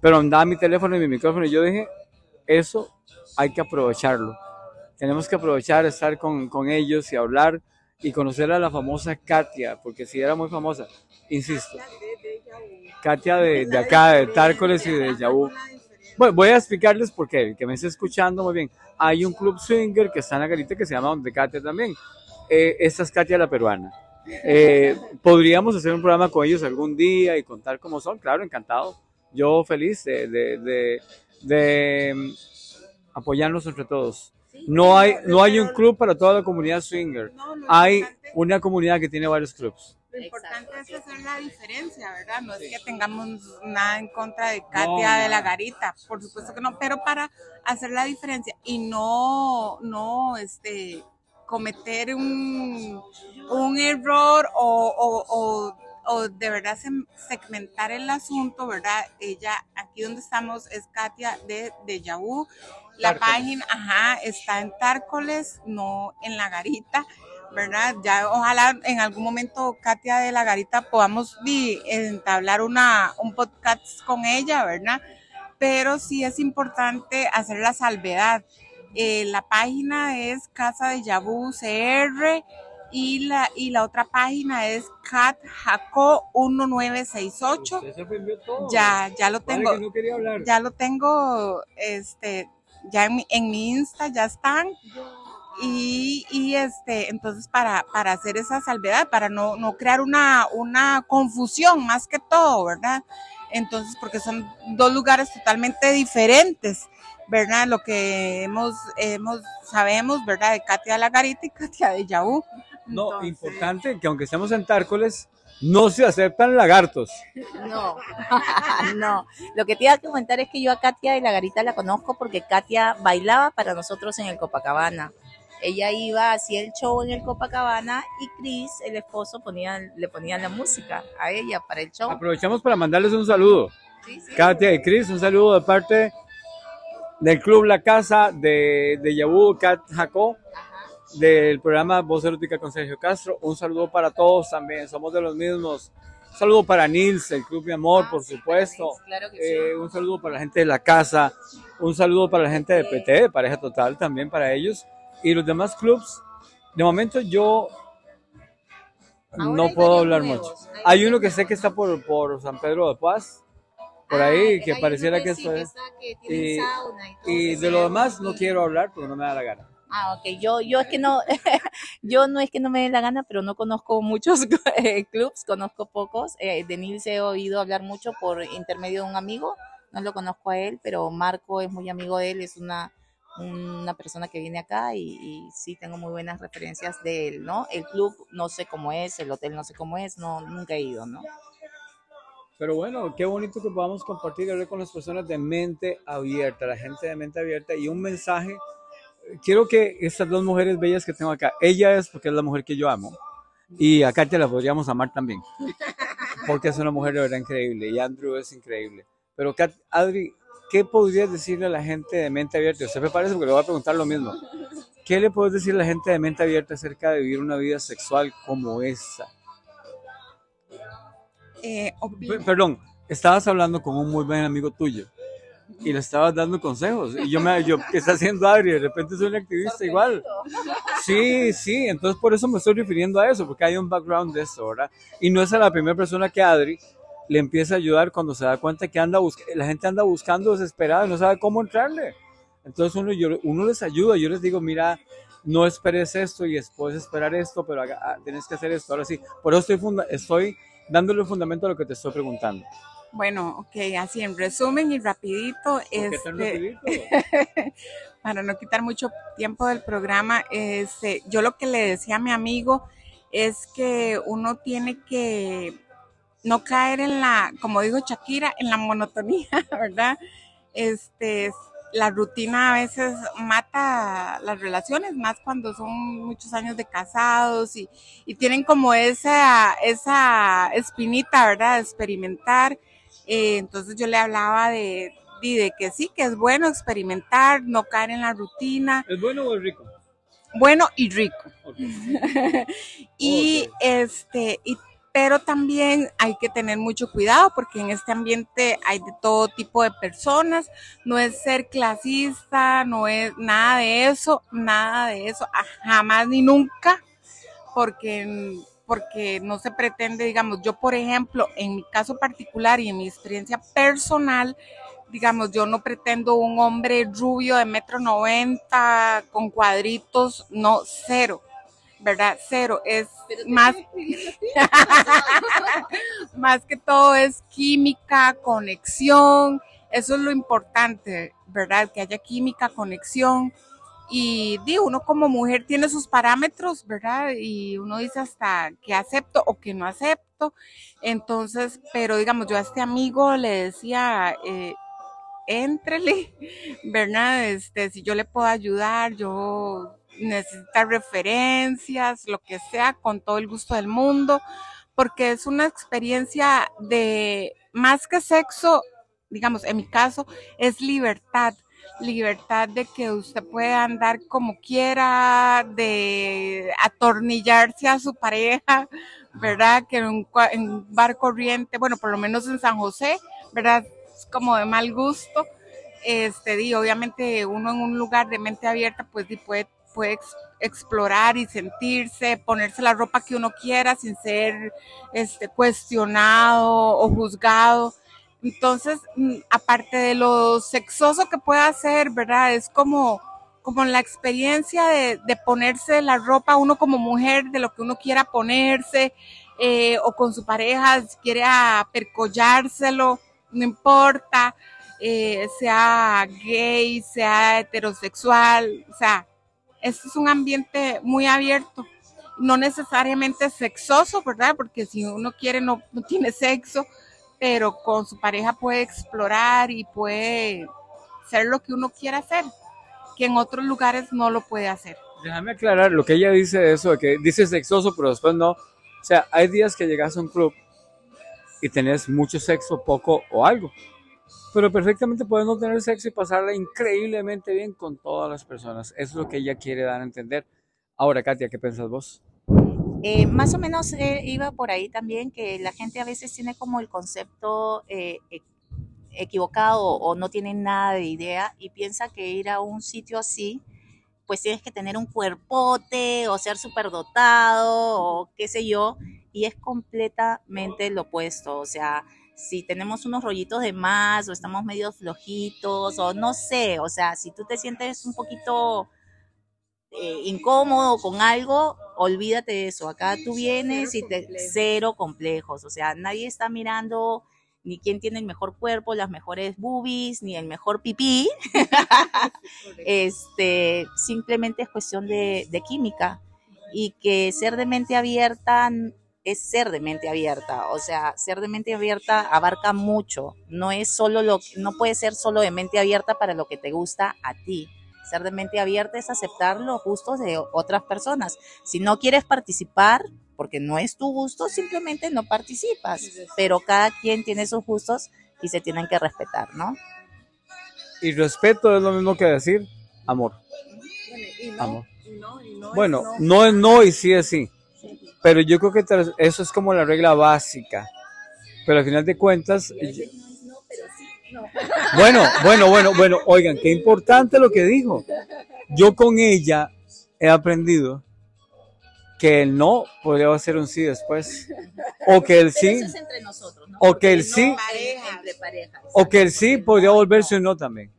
pero andaba mi teléfono y mi micrófono y yo dije, eso hay que aprovecharlo. Tenemos que aprovechar estar con, con ellos y hablar y conocer a la famosa Katia, porque si era muy famosa, insisto. Katia de, de acá, de Tárcoles y de Yahoo. Bueno, voy a explicarles por qué, que me esté escuchando muy bien. Hay un club swinger que está en la garita que se llama Donde Katia también. Eh, esta es Katia la peruana. Eh, podríamos hacer un programa con ellos algún día y contar cómo son, claro, encantado. Yo feliz de, de, de, de mm, apoyarnos entre todos. No hay, no hay un club para toda la comunidad swinger. No, Hay una comunidad que tiene varios clubs. Lo importante Exacto, es hacer la diferencia, ¿verdad? No es que tengamos nada en contra de Katia de la. Garita, por supuesto que no, pero para hacer la diferencia y no, no, este, cometer un, un error o, o- o- o de verdad segmentar el asunto, ¿verdad? Ella, aquí donde estamos es Katia de, de Yahoo. La Tárcoles. página, ajá, está en Tárcoles, no en La Garita. ¿verdad? Ya ojalá en algún momento Katia de la Garita podamos entablar una, un podcast con ella, ¿verdad? Pero sí es importante hacer la salvedad. Eh, la página es Casa de Yabu CR y la, y la otra página es Cat Jaco 1968. Ya, ya lo tengo, ya lo tengo, este, ya en mi, en mi Insta ya están. Y, y este, entonces para, para hacer esa salvedad, para no, no crear una, una confusión más que todo, ¿verdad? Entonces, porque son dos lugares totalmente diferentes, ¿verdad? Lo que hemos, hemos, sabemos, ¿verdad? De Katia de la Garita y Katia de Yahoo. No, Entonces, importante que aunque estemos en Tárcoles, no se aceptan lagartos. No, no. Lo que te iba a comentar es que yo a Katia de la Garita la conozco porque Katia bailaba para nosotros en el Copacabana. Ella iba, hacía el show en el Copacabana y Chris, el esposo, ponía, le ponía la música a ella para el show. Aprovechamos para mandarles un saludo. Sí, sí. Katia y Chris, un saludo de parte del Club La Casa, de, de Yahoo, Cat Jaco, del programa Voz Erótica con Sergio Castro. Un saludo para todos también, somos de los mismos. Un saludo para Nils, el Club Mi Amor, por supuesto. Claro que sí. Eh, un saludo para la gente de la casa, un saludo para la gente de PT, de Pareja Total, también para ellos. Y los demás clubs, de momento yo Ahora no puedo hablar nuevos, mucho. hay Hay uno que sé que está por, por San Pedro de Paz, por Ah, ahí, que pareciera que esto es. que Y, sauna y todo, y que de lo demás no quiero hablar porque no me da la gana. Ah, ok. Yo, yo es que no, yo no es que no me dé la gana, pero no conozco muchos eh, clubs, conozco pocos. Eh, de Nils he oído hablar mucho por intermedio de un amigo, no lo conozco a él, pero Marco es muy amigo de él, es una, una persona que viene acá y, y sí tengo muy buenas referencias de él, ¿no? El club no sé cómo es, el hotel no sé cómo es, no, nunca he ido, ¿no? Pero bueno, qué bonito que podamos compartir hablar con las personas de mente abierta, la gente de mente abierta y un mensaje. Quiero que estas dos mujeres bellas que tengo acá, ella es porque es la mujer que yo amo y a Katia la podríamos amar también, porque es una mujer de verdad increíble y Andrew es increíble. Pero Kat, Adri, ¿qué podrías decirle a la gente de mente abierta? Usted me parece porque le voy a preguntar lo mismo. ¿Qué le puedes decir a la gente de mente abierta acerca de vivir una vida sexual como esa? Eh, Perdón, estabas hablando con un muy buen amigo tuyo y le estabas dando consejos. Y yo me, yo, ¿qué está haciendo Adri? De repente soy un activista igual. Sí, sí, entonces por eso me estoy refiriendo a eso, porque hay un background de eso, ¿verdad? Y no es a la primera persona que Adri le empieza a ayudar cuando se da cuenta que anda la gente anda buscando desesperada y no sabe cómo entrarle. Entonces uno, yo, uno les ayuda, yo les digo, mira, no esperes esto y después esperar esto, pero haga- ah, tienes que hacer esto. Ahora sí, por eso estoy, funda- estoy dándole un fundamento a lo que te estoy preguntando. Bueno, ok, así en resumen y rapidito, ¿Por qué tan este, rapidito? para no quitar mucho tiempo del programa, este, yo lo que le decía a mi amigo es que uno tiene que no caer en la, como dijo Shakira, en la monotonía, ¿verdad? Este, la rutina a veces mata las relaciones, más cuando son muchos años de casados y, y tienen como esa, esa espinita, ¿verdad? De experimentar. Eh, entonces yo le hablaba de, de que sí, que es bueno experimentar, no caer en la rutina, ¿Es bueno o es rico? bueno y rico. Y este, y, pero también hay que tener mucho cuidado porque en este ambiente hay de todo tipo de personas. No es ser clasista, no es nada de eso, nada de eso, jamás ni nunca, porque, porque no se pretende, digamos, yo por ejemplo, en mi caso particular y en mi experiencia personal, digamos, yo no pretendo un hombre rubio de metro noventa con cuadritos, no, cero. ¿Verdad? Cero, es más, más que todo es química, conexión, eso es lo importante, ¿verdad? Que haya química, conexión. Y digo, uno como mujer tiene sus parámetros, ¿verdad? Y uno dice hasta que acepto o que no acepto. Entonces, pero digamos, yo a este amigo le decía, eh, éntrele, ¿verdad? Este, si yo le puedo ayudar, yo necesita referencias, lo que sea, con todo el gusto del mundo, porque es una experiencia de más que sexo, digamos, en mi caso, es libertad. Libertad de que usted puede andar como quiera, de atornillarse a su pareja, ¿verdad? Que en un, bar corriente, bueno, por lo menos en San José, ¿verdad? Es como de mal gusto. Este, di, obviamente uno en un lugar de mente abierta, pues puede, puede ex- explorar y sentirse, ponerse la ropa que uno quiera sin ser este, cuestionado o juzgado. Entonces, mm, aparte de lo sexoso que pueda ser, ¿verdad? Es como, como la experiencia de, de ponerse la ropa uno como mujer, de lo que uno quiera ponerse, eh, o con su pareja, si quiere percollárselo, no importa, eh, sea gay, sea heterosexual, o sea, este es un ambiente muy abierto, no necesariamente sexoso, ¿verdad? Porque si uno quiere no, tiene sexo, pero con su pareja puede explorar y puede ser lo que uno quiera hacer, que en otros lugares no lo puede hacer. Déjame aclarar lo que ella dice de eso, que dice sexoso, pero después no. O sea, hay días que llegas a un club y tenés mucho sexo, poco o algo. Pero perfectamente no tener sexo y pasarla increíblemente bien con todas las personas. Eso es lo que ella quiere dar a entender. Ahora, Katia, ¿qué piensas vos? Eh, más o menos eh, iba por ahí también que la gente a veces tiene como el concepto eh, e- equivocado o no tiene nada de idea y piensa que ir a un sitio así, pues tienes que tener un cuerpote o ser superdotado o qué sé yo, y es completamente lo opuesto. O sea, si tenemos unos rollitos de más o estamos medio flojitos o no sé, o sea, si tú te sientes un poquito eh, incómodo con algo, olvídate de eso. Acá tú vienes y te cero complejos. O sea, nadie está mirando ni quién tiene el mejor cuerpo, las mejores boobies, ni el mejor pipí. este, simplemente es cuestión de, de química. Y que ser de mente abierta es ser de mente abierta. O sea, ser de mente abierta abarca mucho. No es solo lo, no puede ser solo de mente abierta para lo que te gusta a ti. Ser de mente abierta es aceptar los gustos de otras personas. Si no quieres participar, porque no es tu gusto, simplemente no participas. Pero cada quien tiene sus gustos y se tienen que respetar, ¿no? Y respeto es lo mismo que decir amor. Amor. Bueno, no es no y sí es sí. Pero yo creo que tras- eso es como la regla básica. Pero al final de cuentas, yo- bueno, bueno, bueno, bueno, oigan, qué importante lo que dijo. Yo con ella he aprendido que el no podría ser un sí después. O que el sí, entre nosotros, ¿no? o que el sí, o que el sí podría volverse un no también.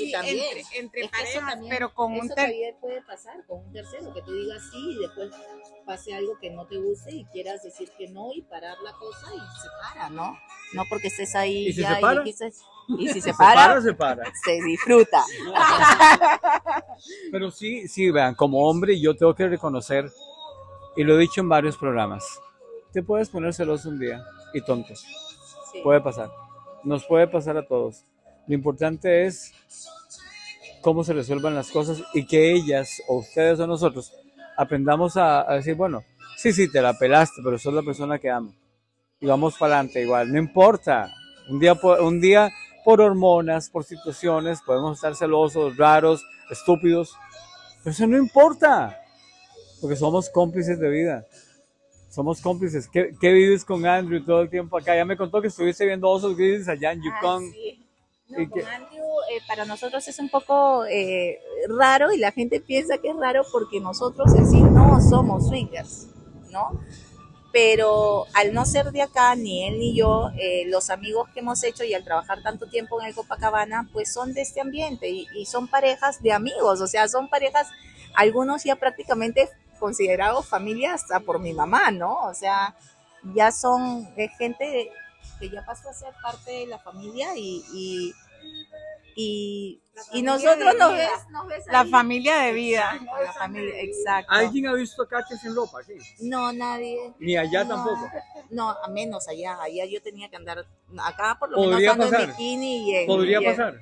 Sí, también. Entre, entre parejas, también- pero con un Eso ter- todavía puede pasar con un tercero, que tú digas sí y después pase algo que no te guste y quieras decir que no y parar la cosa y se para, ¿no? No porque estés ahí ¿Y si ya se para? dijiste- y si se ¿Se para se para? se disfruta. Pero sí, sí, vean, como hombre yo tengo que reconocer, y lo he dicho en varios programas, te puedes poner celoso un día y tonto. Sí. Puede pasar. Nos puede pasar a todos. Lo importante es cómo se resuelvan las cosas y que ellas, o ustedes o nosotros, aprendamos a, a decir, bueno, sí, sí, te la pelaste, pero sos la persona que amo. Y vamos para adelante igual, no importa. Un día, pu- un día por hormonas, por situaciones, podemos estar celosos, raros, estúpidos, pero eso no importa, porque somos cómplices de vida. Somos cómplices. ¿Qué, qué vives con Andrew todo el tiempo acá? Ya me contó que estuviste viendo osos grises allá en Ah, Yukon. sí. Andrew, eh, para nosotros es un poco eh, raro y la gente piensa que es raro porque nosotros en sí no somos swingers, ¿no? Pero al no ser de acá, ni él ni yo, eh, los amigos que hemos hecho y al trabajar tanto tiempo en el Copacabana, pues son de este ambiente y, y son parejas de amigos, o sea, son parejas, algunos ya prácticamente considerados familia hasta por mi mamá, ¿no? O sea, ya son gente que ya pasó a ser parte de la familia y, y, y, y nosotros nos ves, nos ves La familia de vida. La familia, exacto. ¿Alguien ha visto a Katia sin ropa aquí? No, nadie. Ni allá No. tampoco. No, a menos allá. Allá yo tenía que andar. Acá por lo Podría menos ando en pasar. bikini y en. Podría y en- pasar.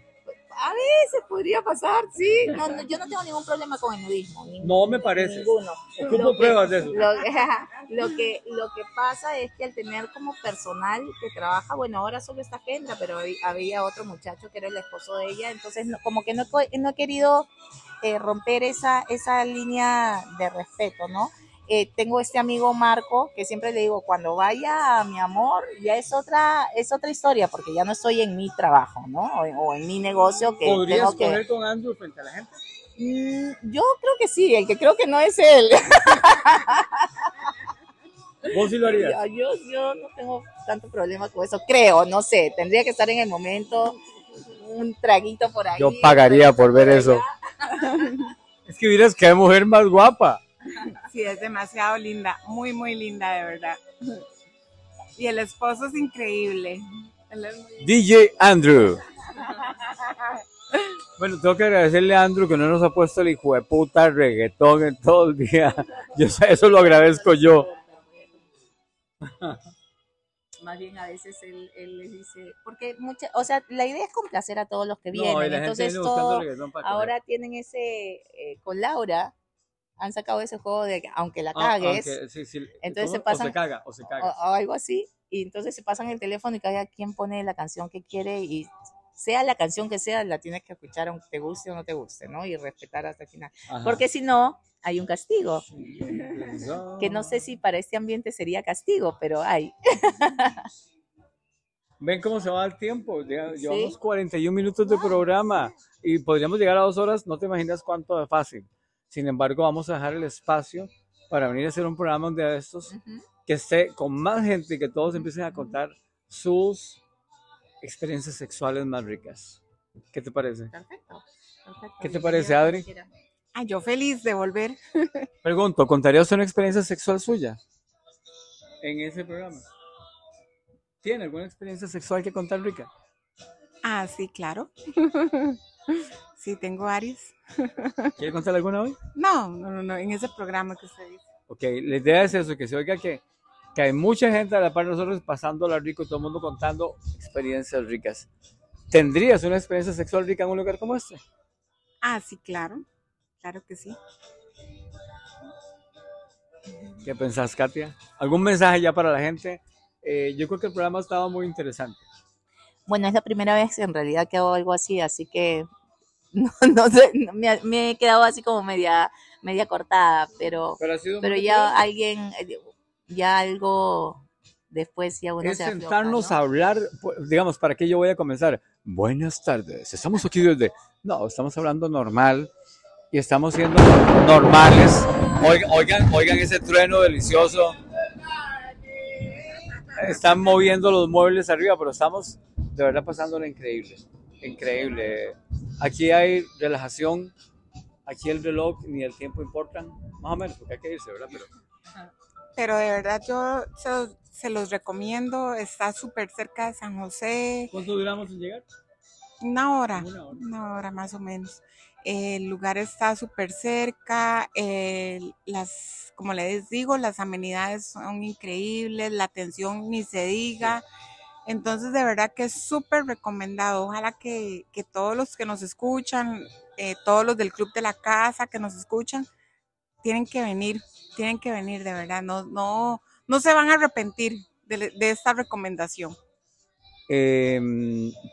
A veces podría pasar, sí. No, no, yo no tengo ningún problema con el nudismo. ningún- No me parece. Ninguno. Ocupo Lo que- pruebas de eso. Lo, lo que, lo que pasa es que al tener como personal que trabaja, bueno, ahora solo está Kendra, pero hab- había otro muchacho que era el esposo de ella, entonces no- como que no, no he querido eh, romper esa, esa línea de respeto, ¿no? Eh, tengo este amigo Marco que siempre le digo, cuando vaya mi amor, ya es otra, es otra historia, porque ya no estoy en mi trabajo, ¿no? O, o en mi negocio que ¿Podrías tengo que... coger con Andrew frente a la gente? Mm, yo creo que sí, el que creo que no es él. ¿Vos sí lo harías? Yo, yo, yo no tengo tanto problema con eso, creo, no sé, tendría que estar en el momento, un traguito por ahí. Yo pagaría por ver allá. eso. Es que miras qué mujer más guapa. Sí, es demasiado linda, muy, muy linda, de verdad. Y el esposo es increíble. Es DJ Andrew. Bueno, tengo que agradecerle a Andrew que no nos ha puesto el hijo de puta reggaetón en todo el día. Yo sé, eso lo agradezco yo. Más bien a veces él, él les dice, porque mucha, o sea, la idea es complacer a todos los que vienen, No, y la gente entonces todo, ahora tienen ese, eh, con Laura, han sacado ese juego de que aunque la Ah, cagues, aunque- sí, sí, entonces se pasan- O se caga, o se o, caga. o algo así, y entonces se pasan el teléfono y cada quien pone la canción que quiere y sea la canción que sea, la tienes que escuchar aunque te guste o no te guste, ¿no? Y respetar hasta el final. Ajá. Porque si no, hay un castigo, que no sé si para este ambiente sería castigo, pero hay. Ven cómo se va el tiempo. Ya- Sí. Llevamos 41 minutos de programa y podríamos llegar a dos horas. No te imaginas cuánto de fácil. Sin embargo, vamos a dejar el espacio para venir a hacer un programa un día de estos que esté con más gente y que todos empiecen a contar sus experiencias sexuales más ricas. ¿Qué te parece? Perfecto. perfecto. ¿Qué te parece, Adri? Ay, yo feliz de volver. Pregunto, ¿contaría usted una experiencia sexual suya en ese programa? ¿Tiene alguna experiencia sexual que contar rica? Ah, sí, claro. Sí, tengo varios. ¿Quiere contar alguna hoy? No, no, no, no, en ese programa que usted dice. Ok, la idea es eso, que se oiga que, que hay mucha gente a la par de nosotros pasándola rico, todo el mundo contando experiencias ricas. ¿Tendrías una experiencia sexual rica en un lugar como este? Ah, sí, claro. Claro que sí. ¿Qué pensás, Katia? ¿Algún mensaje ya para la gente? Eh, yo creo que el programa ha estado muy interesante. Bueno, es la primera vez en realidad que hago algo así, así que no, no sé, me, me he quedado así como media, media cortada, pero, Pero pero ya alguien, ya algo después ya uno es se afloja, sentarnos ¿no? a hablar, pues, digamos, ¿para qué yo voy a comenzar? Buenas tardes, estamos aquí desde... No, estamos hablando normal y estamos siendo normales. Oigan, oigan, oigan ese trueno delicioso. Están moviendo los muebles arriba, pero estamos de verdad pasándolo increíble. Increíble. Aquí hay relajación, aquí el reloj ni el tiempo importan, más o menos, porque hay que irse, ¿verdad? Pero Pero de verdad yo se los, se los recomiendo. Está súper cerca de San José. ¿cuánto duramos en llegar? Una hora. Una hora. Una hora más o menos. El lugar está súper cerca. las, como les digo, las amenidades son increíbles. La atención ni se diga. Entonces, de verdad que es súper recomendado. Ojalá que, que todos los que nos escuchan, eh, todos los del Club de la Casa que nos escuchan, tienen que venir, tienen que venir, de verdad. No, no, no se van a arrepentir de, de esta recomendación. Eh,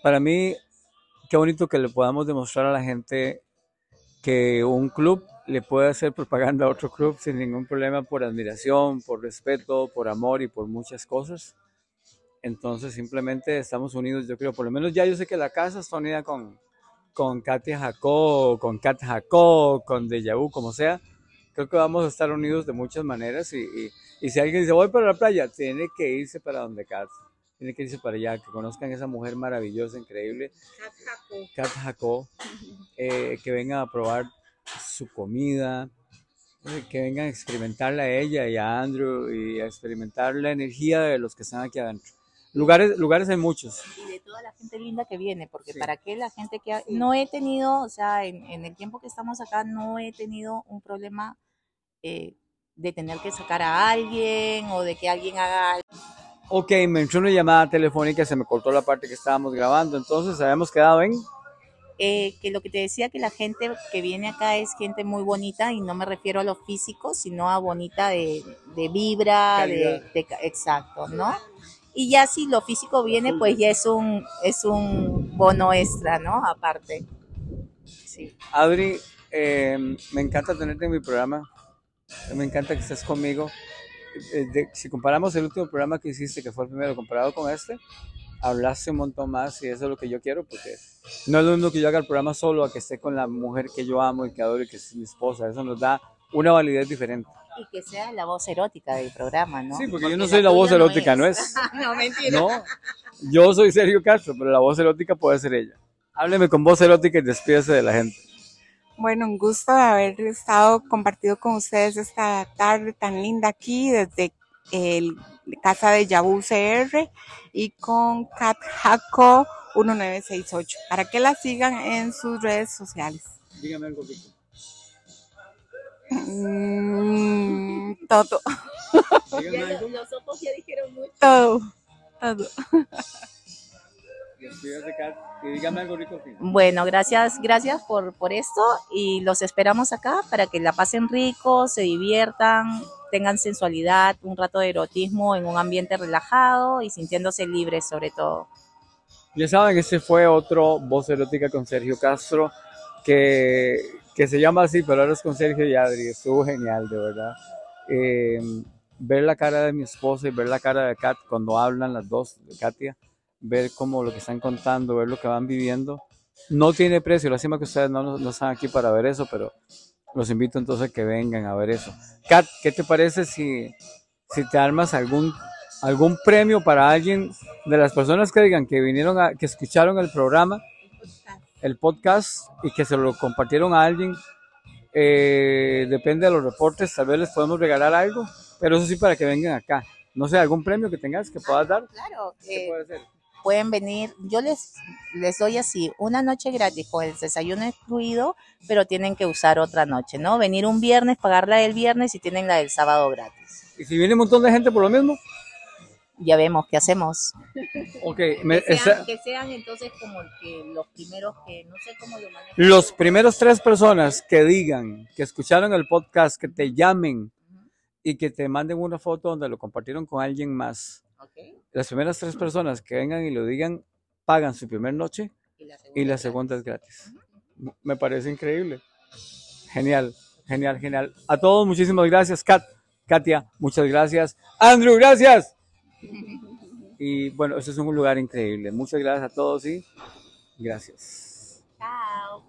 para mí, qué bonito que le podamos demostrar a la gente que un club le puede hacer propaganda a otro club sin ningún problema por admiración, por respeto, por amor y por muchas cosas. Entonces simplemente estamos unidos, yo creo, por lo menos ya yo sé que la casa está unida con, con Katia Jacó, con Kat Jacó, con Deja como sea. Creo que vamos a estar unidos de muchas maneras y, y, y si alguien dice voy para la playa, tiene que irse para donde Kat, tiene que irse para allá, que conozcan a esa mujer maravillosa, increíble, Kat Jacó, eh, que vengan a probar su comida, eh, que vengan a experimentarla a ella y a Andrew y a experimentar la energía de los que están aquí adentro. Lugares, lugares hay muchos. Y de toda la gente linda que viene, porque Sí. para qué la gente que... ha- No he tenido, o sea, en, en el tiempo que estamos acá, no he tenido un problema eh, de tener que sacar a alguien o de que alguien haga algo. Ok, me entró una llamada telefónica, se me cortó la parte que estábamos grabando, entonces habíamos quedado en... Eh, que lo que te decía, que la gente que viene acá es gente muy bonita y no me refiero a lo físico, sino a bonita de, de vibra, de, Calidad. de ca- exacto, ¿no? Y ya si lo físico viene, pues ya es un, es un bono extra, ¿no? Aparte. Sí. Adri, eh, me encanta tenerte en mi programa, me encanta que estés conmigo. Eh, de- si comparamos el último programa que hiciste, que fue el primero, comparado con este, hablaste un montón más y eso es lo que yo quiero, porque no es lo mismo que yo haga el programa solo a que esté con la mujer que yo amo y que adoro y que es mi esposa. Eso nos da una validez diferente. Y que sea la voz erótica del programa, ¿no? Sí, porque yo no soy la la voz tuya no erótica, ¿no es? no, mentira. No, yo soy Sergio Castro, pero la voz erótica puede ser ella. Hábleme con voz erótica y despídese de la gente. Bueno, un gusto de haber estado compartido con ustedes esta tarde tan linda aquí desde el casa de Yabu CR y con Cat Jaco 1968 para que la sigan en sus redes sociales. Dígame algo, Vicky. Mm, todo. Los ojos ya dijeron mucho. todo, todo. Despídase, Kat, y dígame algo rico. al final. Bueno, gracias, gracias por, por esto y los esperamos acá para que la pasen rico, se diviertan, tengan sensualidad, un rato de erotismo en un ambiente relajado y sintiéndose libres sobre todo. Ya saben, este fue otro Voz Erótica con Sergio Castro, que, que se llama así, es con Sergio y Adri. Estuvo genial, de verdad. Eh, ver la cara de mi esposa y ver la cara de Kat cuando hablan las dos, de Katia, ver cómo lo que están contando, ver lo que van viviendo, no tiene precio. Lástima que ustedes no, no están aquí para ver eso, pero los invito entonces a que vengan a ver eso. Kat, ¿qué te parece si, si te armas algún, algún premio para alguien de las personas que digan que vinieron a, que escucharon el programa, el podcast y que se lo compartieron a alguien? eh, depende de los reportes, tal vez les podemos regalar algo, pero eso sí para que vengan acá. No sé, algún premio que tengas que puedas dar. Claro, ¿Qué puede ser? pueden venir, yo les, les doy así, una noche gratis con el desayuno incluido, pero tienen que usar otra noche, ¿no? Venir un viernes, pagar la del viernes y tienen la del sábado gratis. Y si viene un montón de gente por lo mismo, Ya vemos qué hacemos. ok. me- que, esa- sean, que sean entonces como que los primeros que no sé cómo lo manejan. los primeros tres personas que digan que escucharon el podcast, que te llamen y que te manden una foto donde lo compartieron con alguien más. Ok, Las primeras tres personas que vengan y lo digan, pagan su primer noche y la segunda. y la segunda es gratis. Me parece increíble. Genial, genial, genial. A todos, muchísimas gracias. Kat, Katia, muchas gracias. Andrew, gracias. Y bueno, este es un lugar increíble. Muchas gracias a todos y gracias. Chao.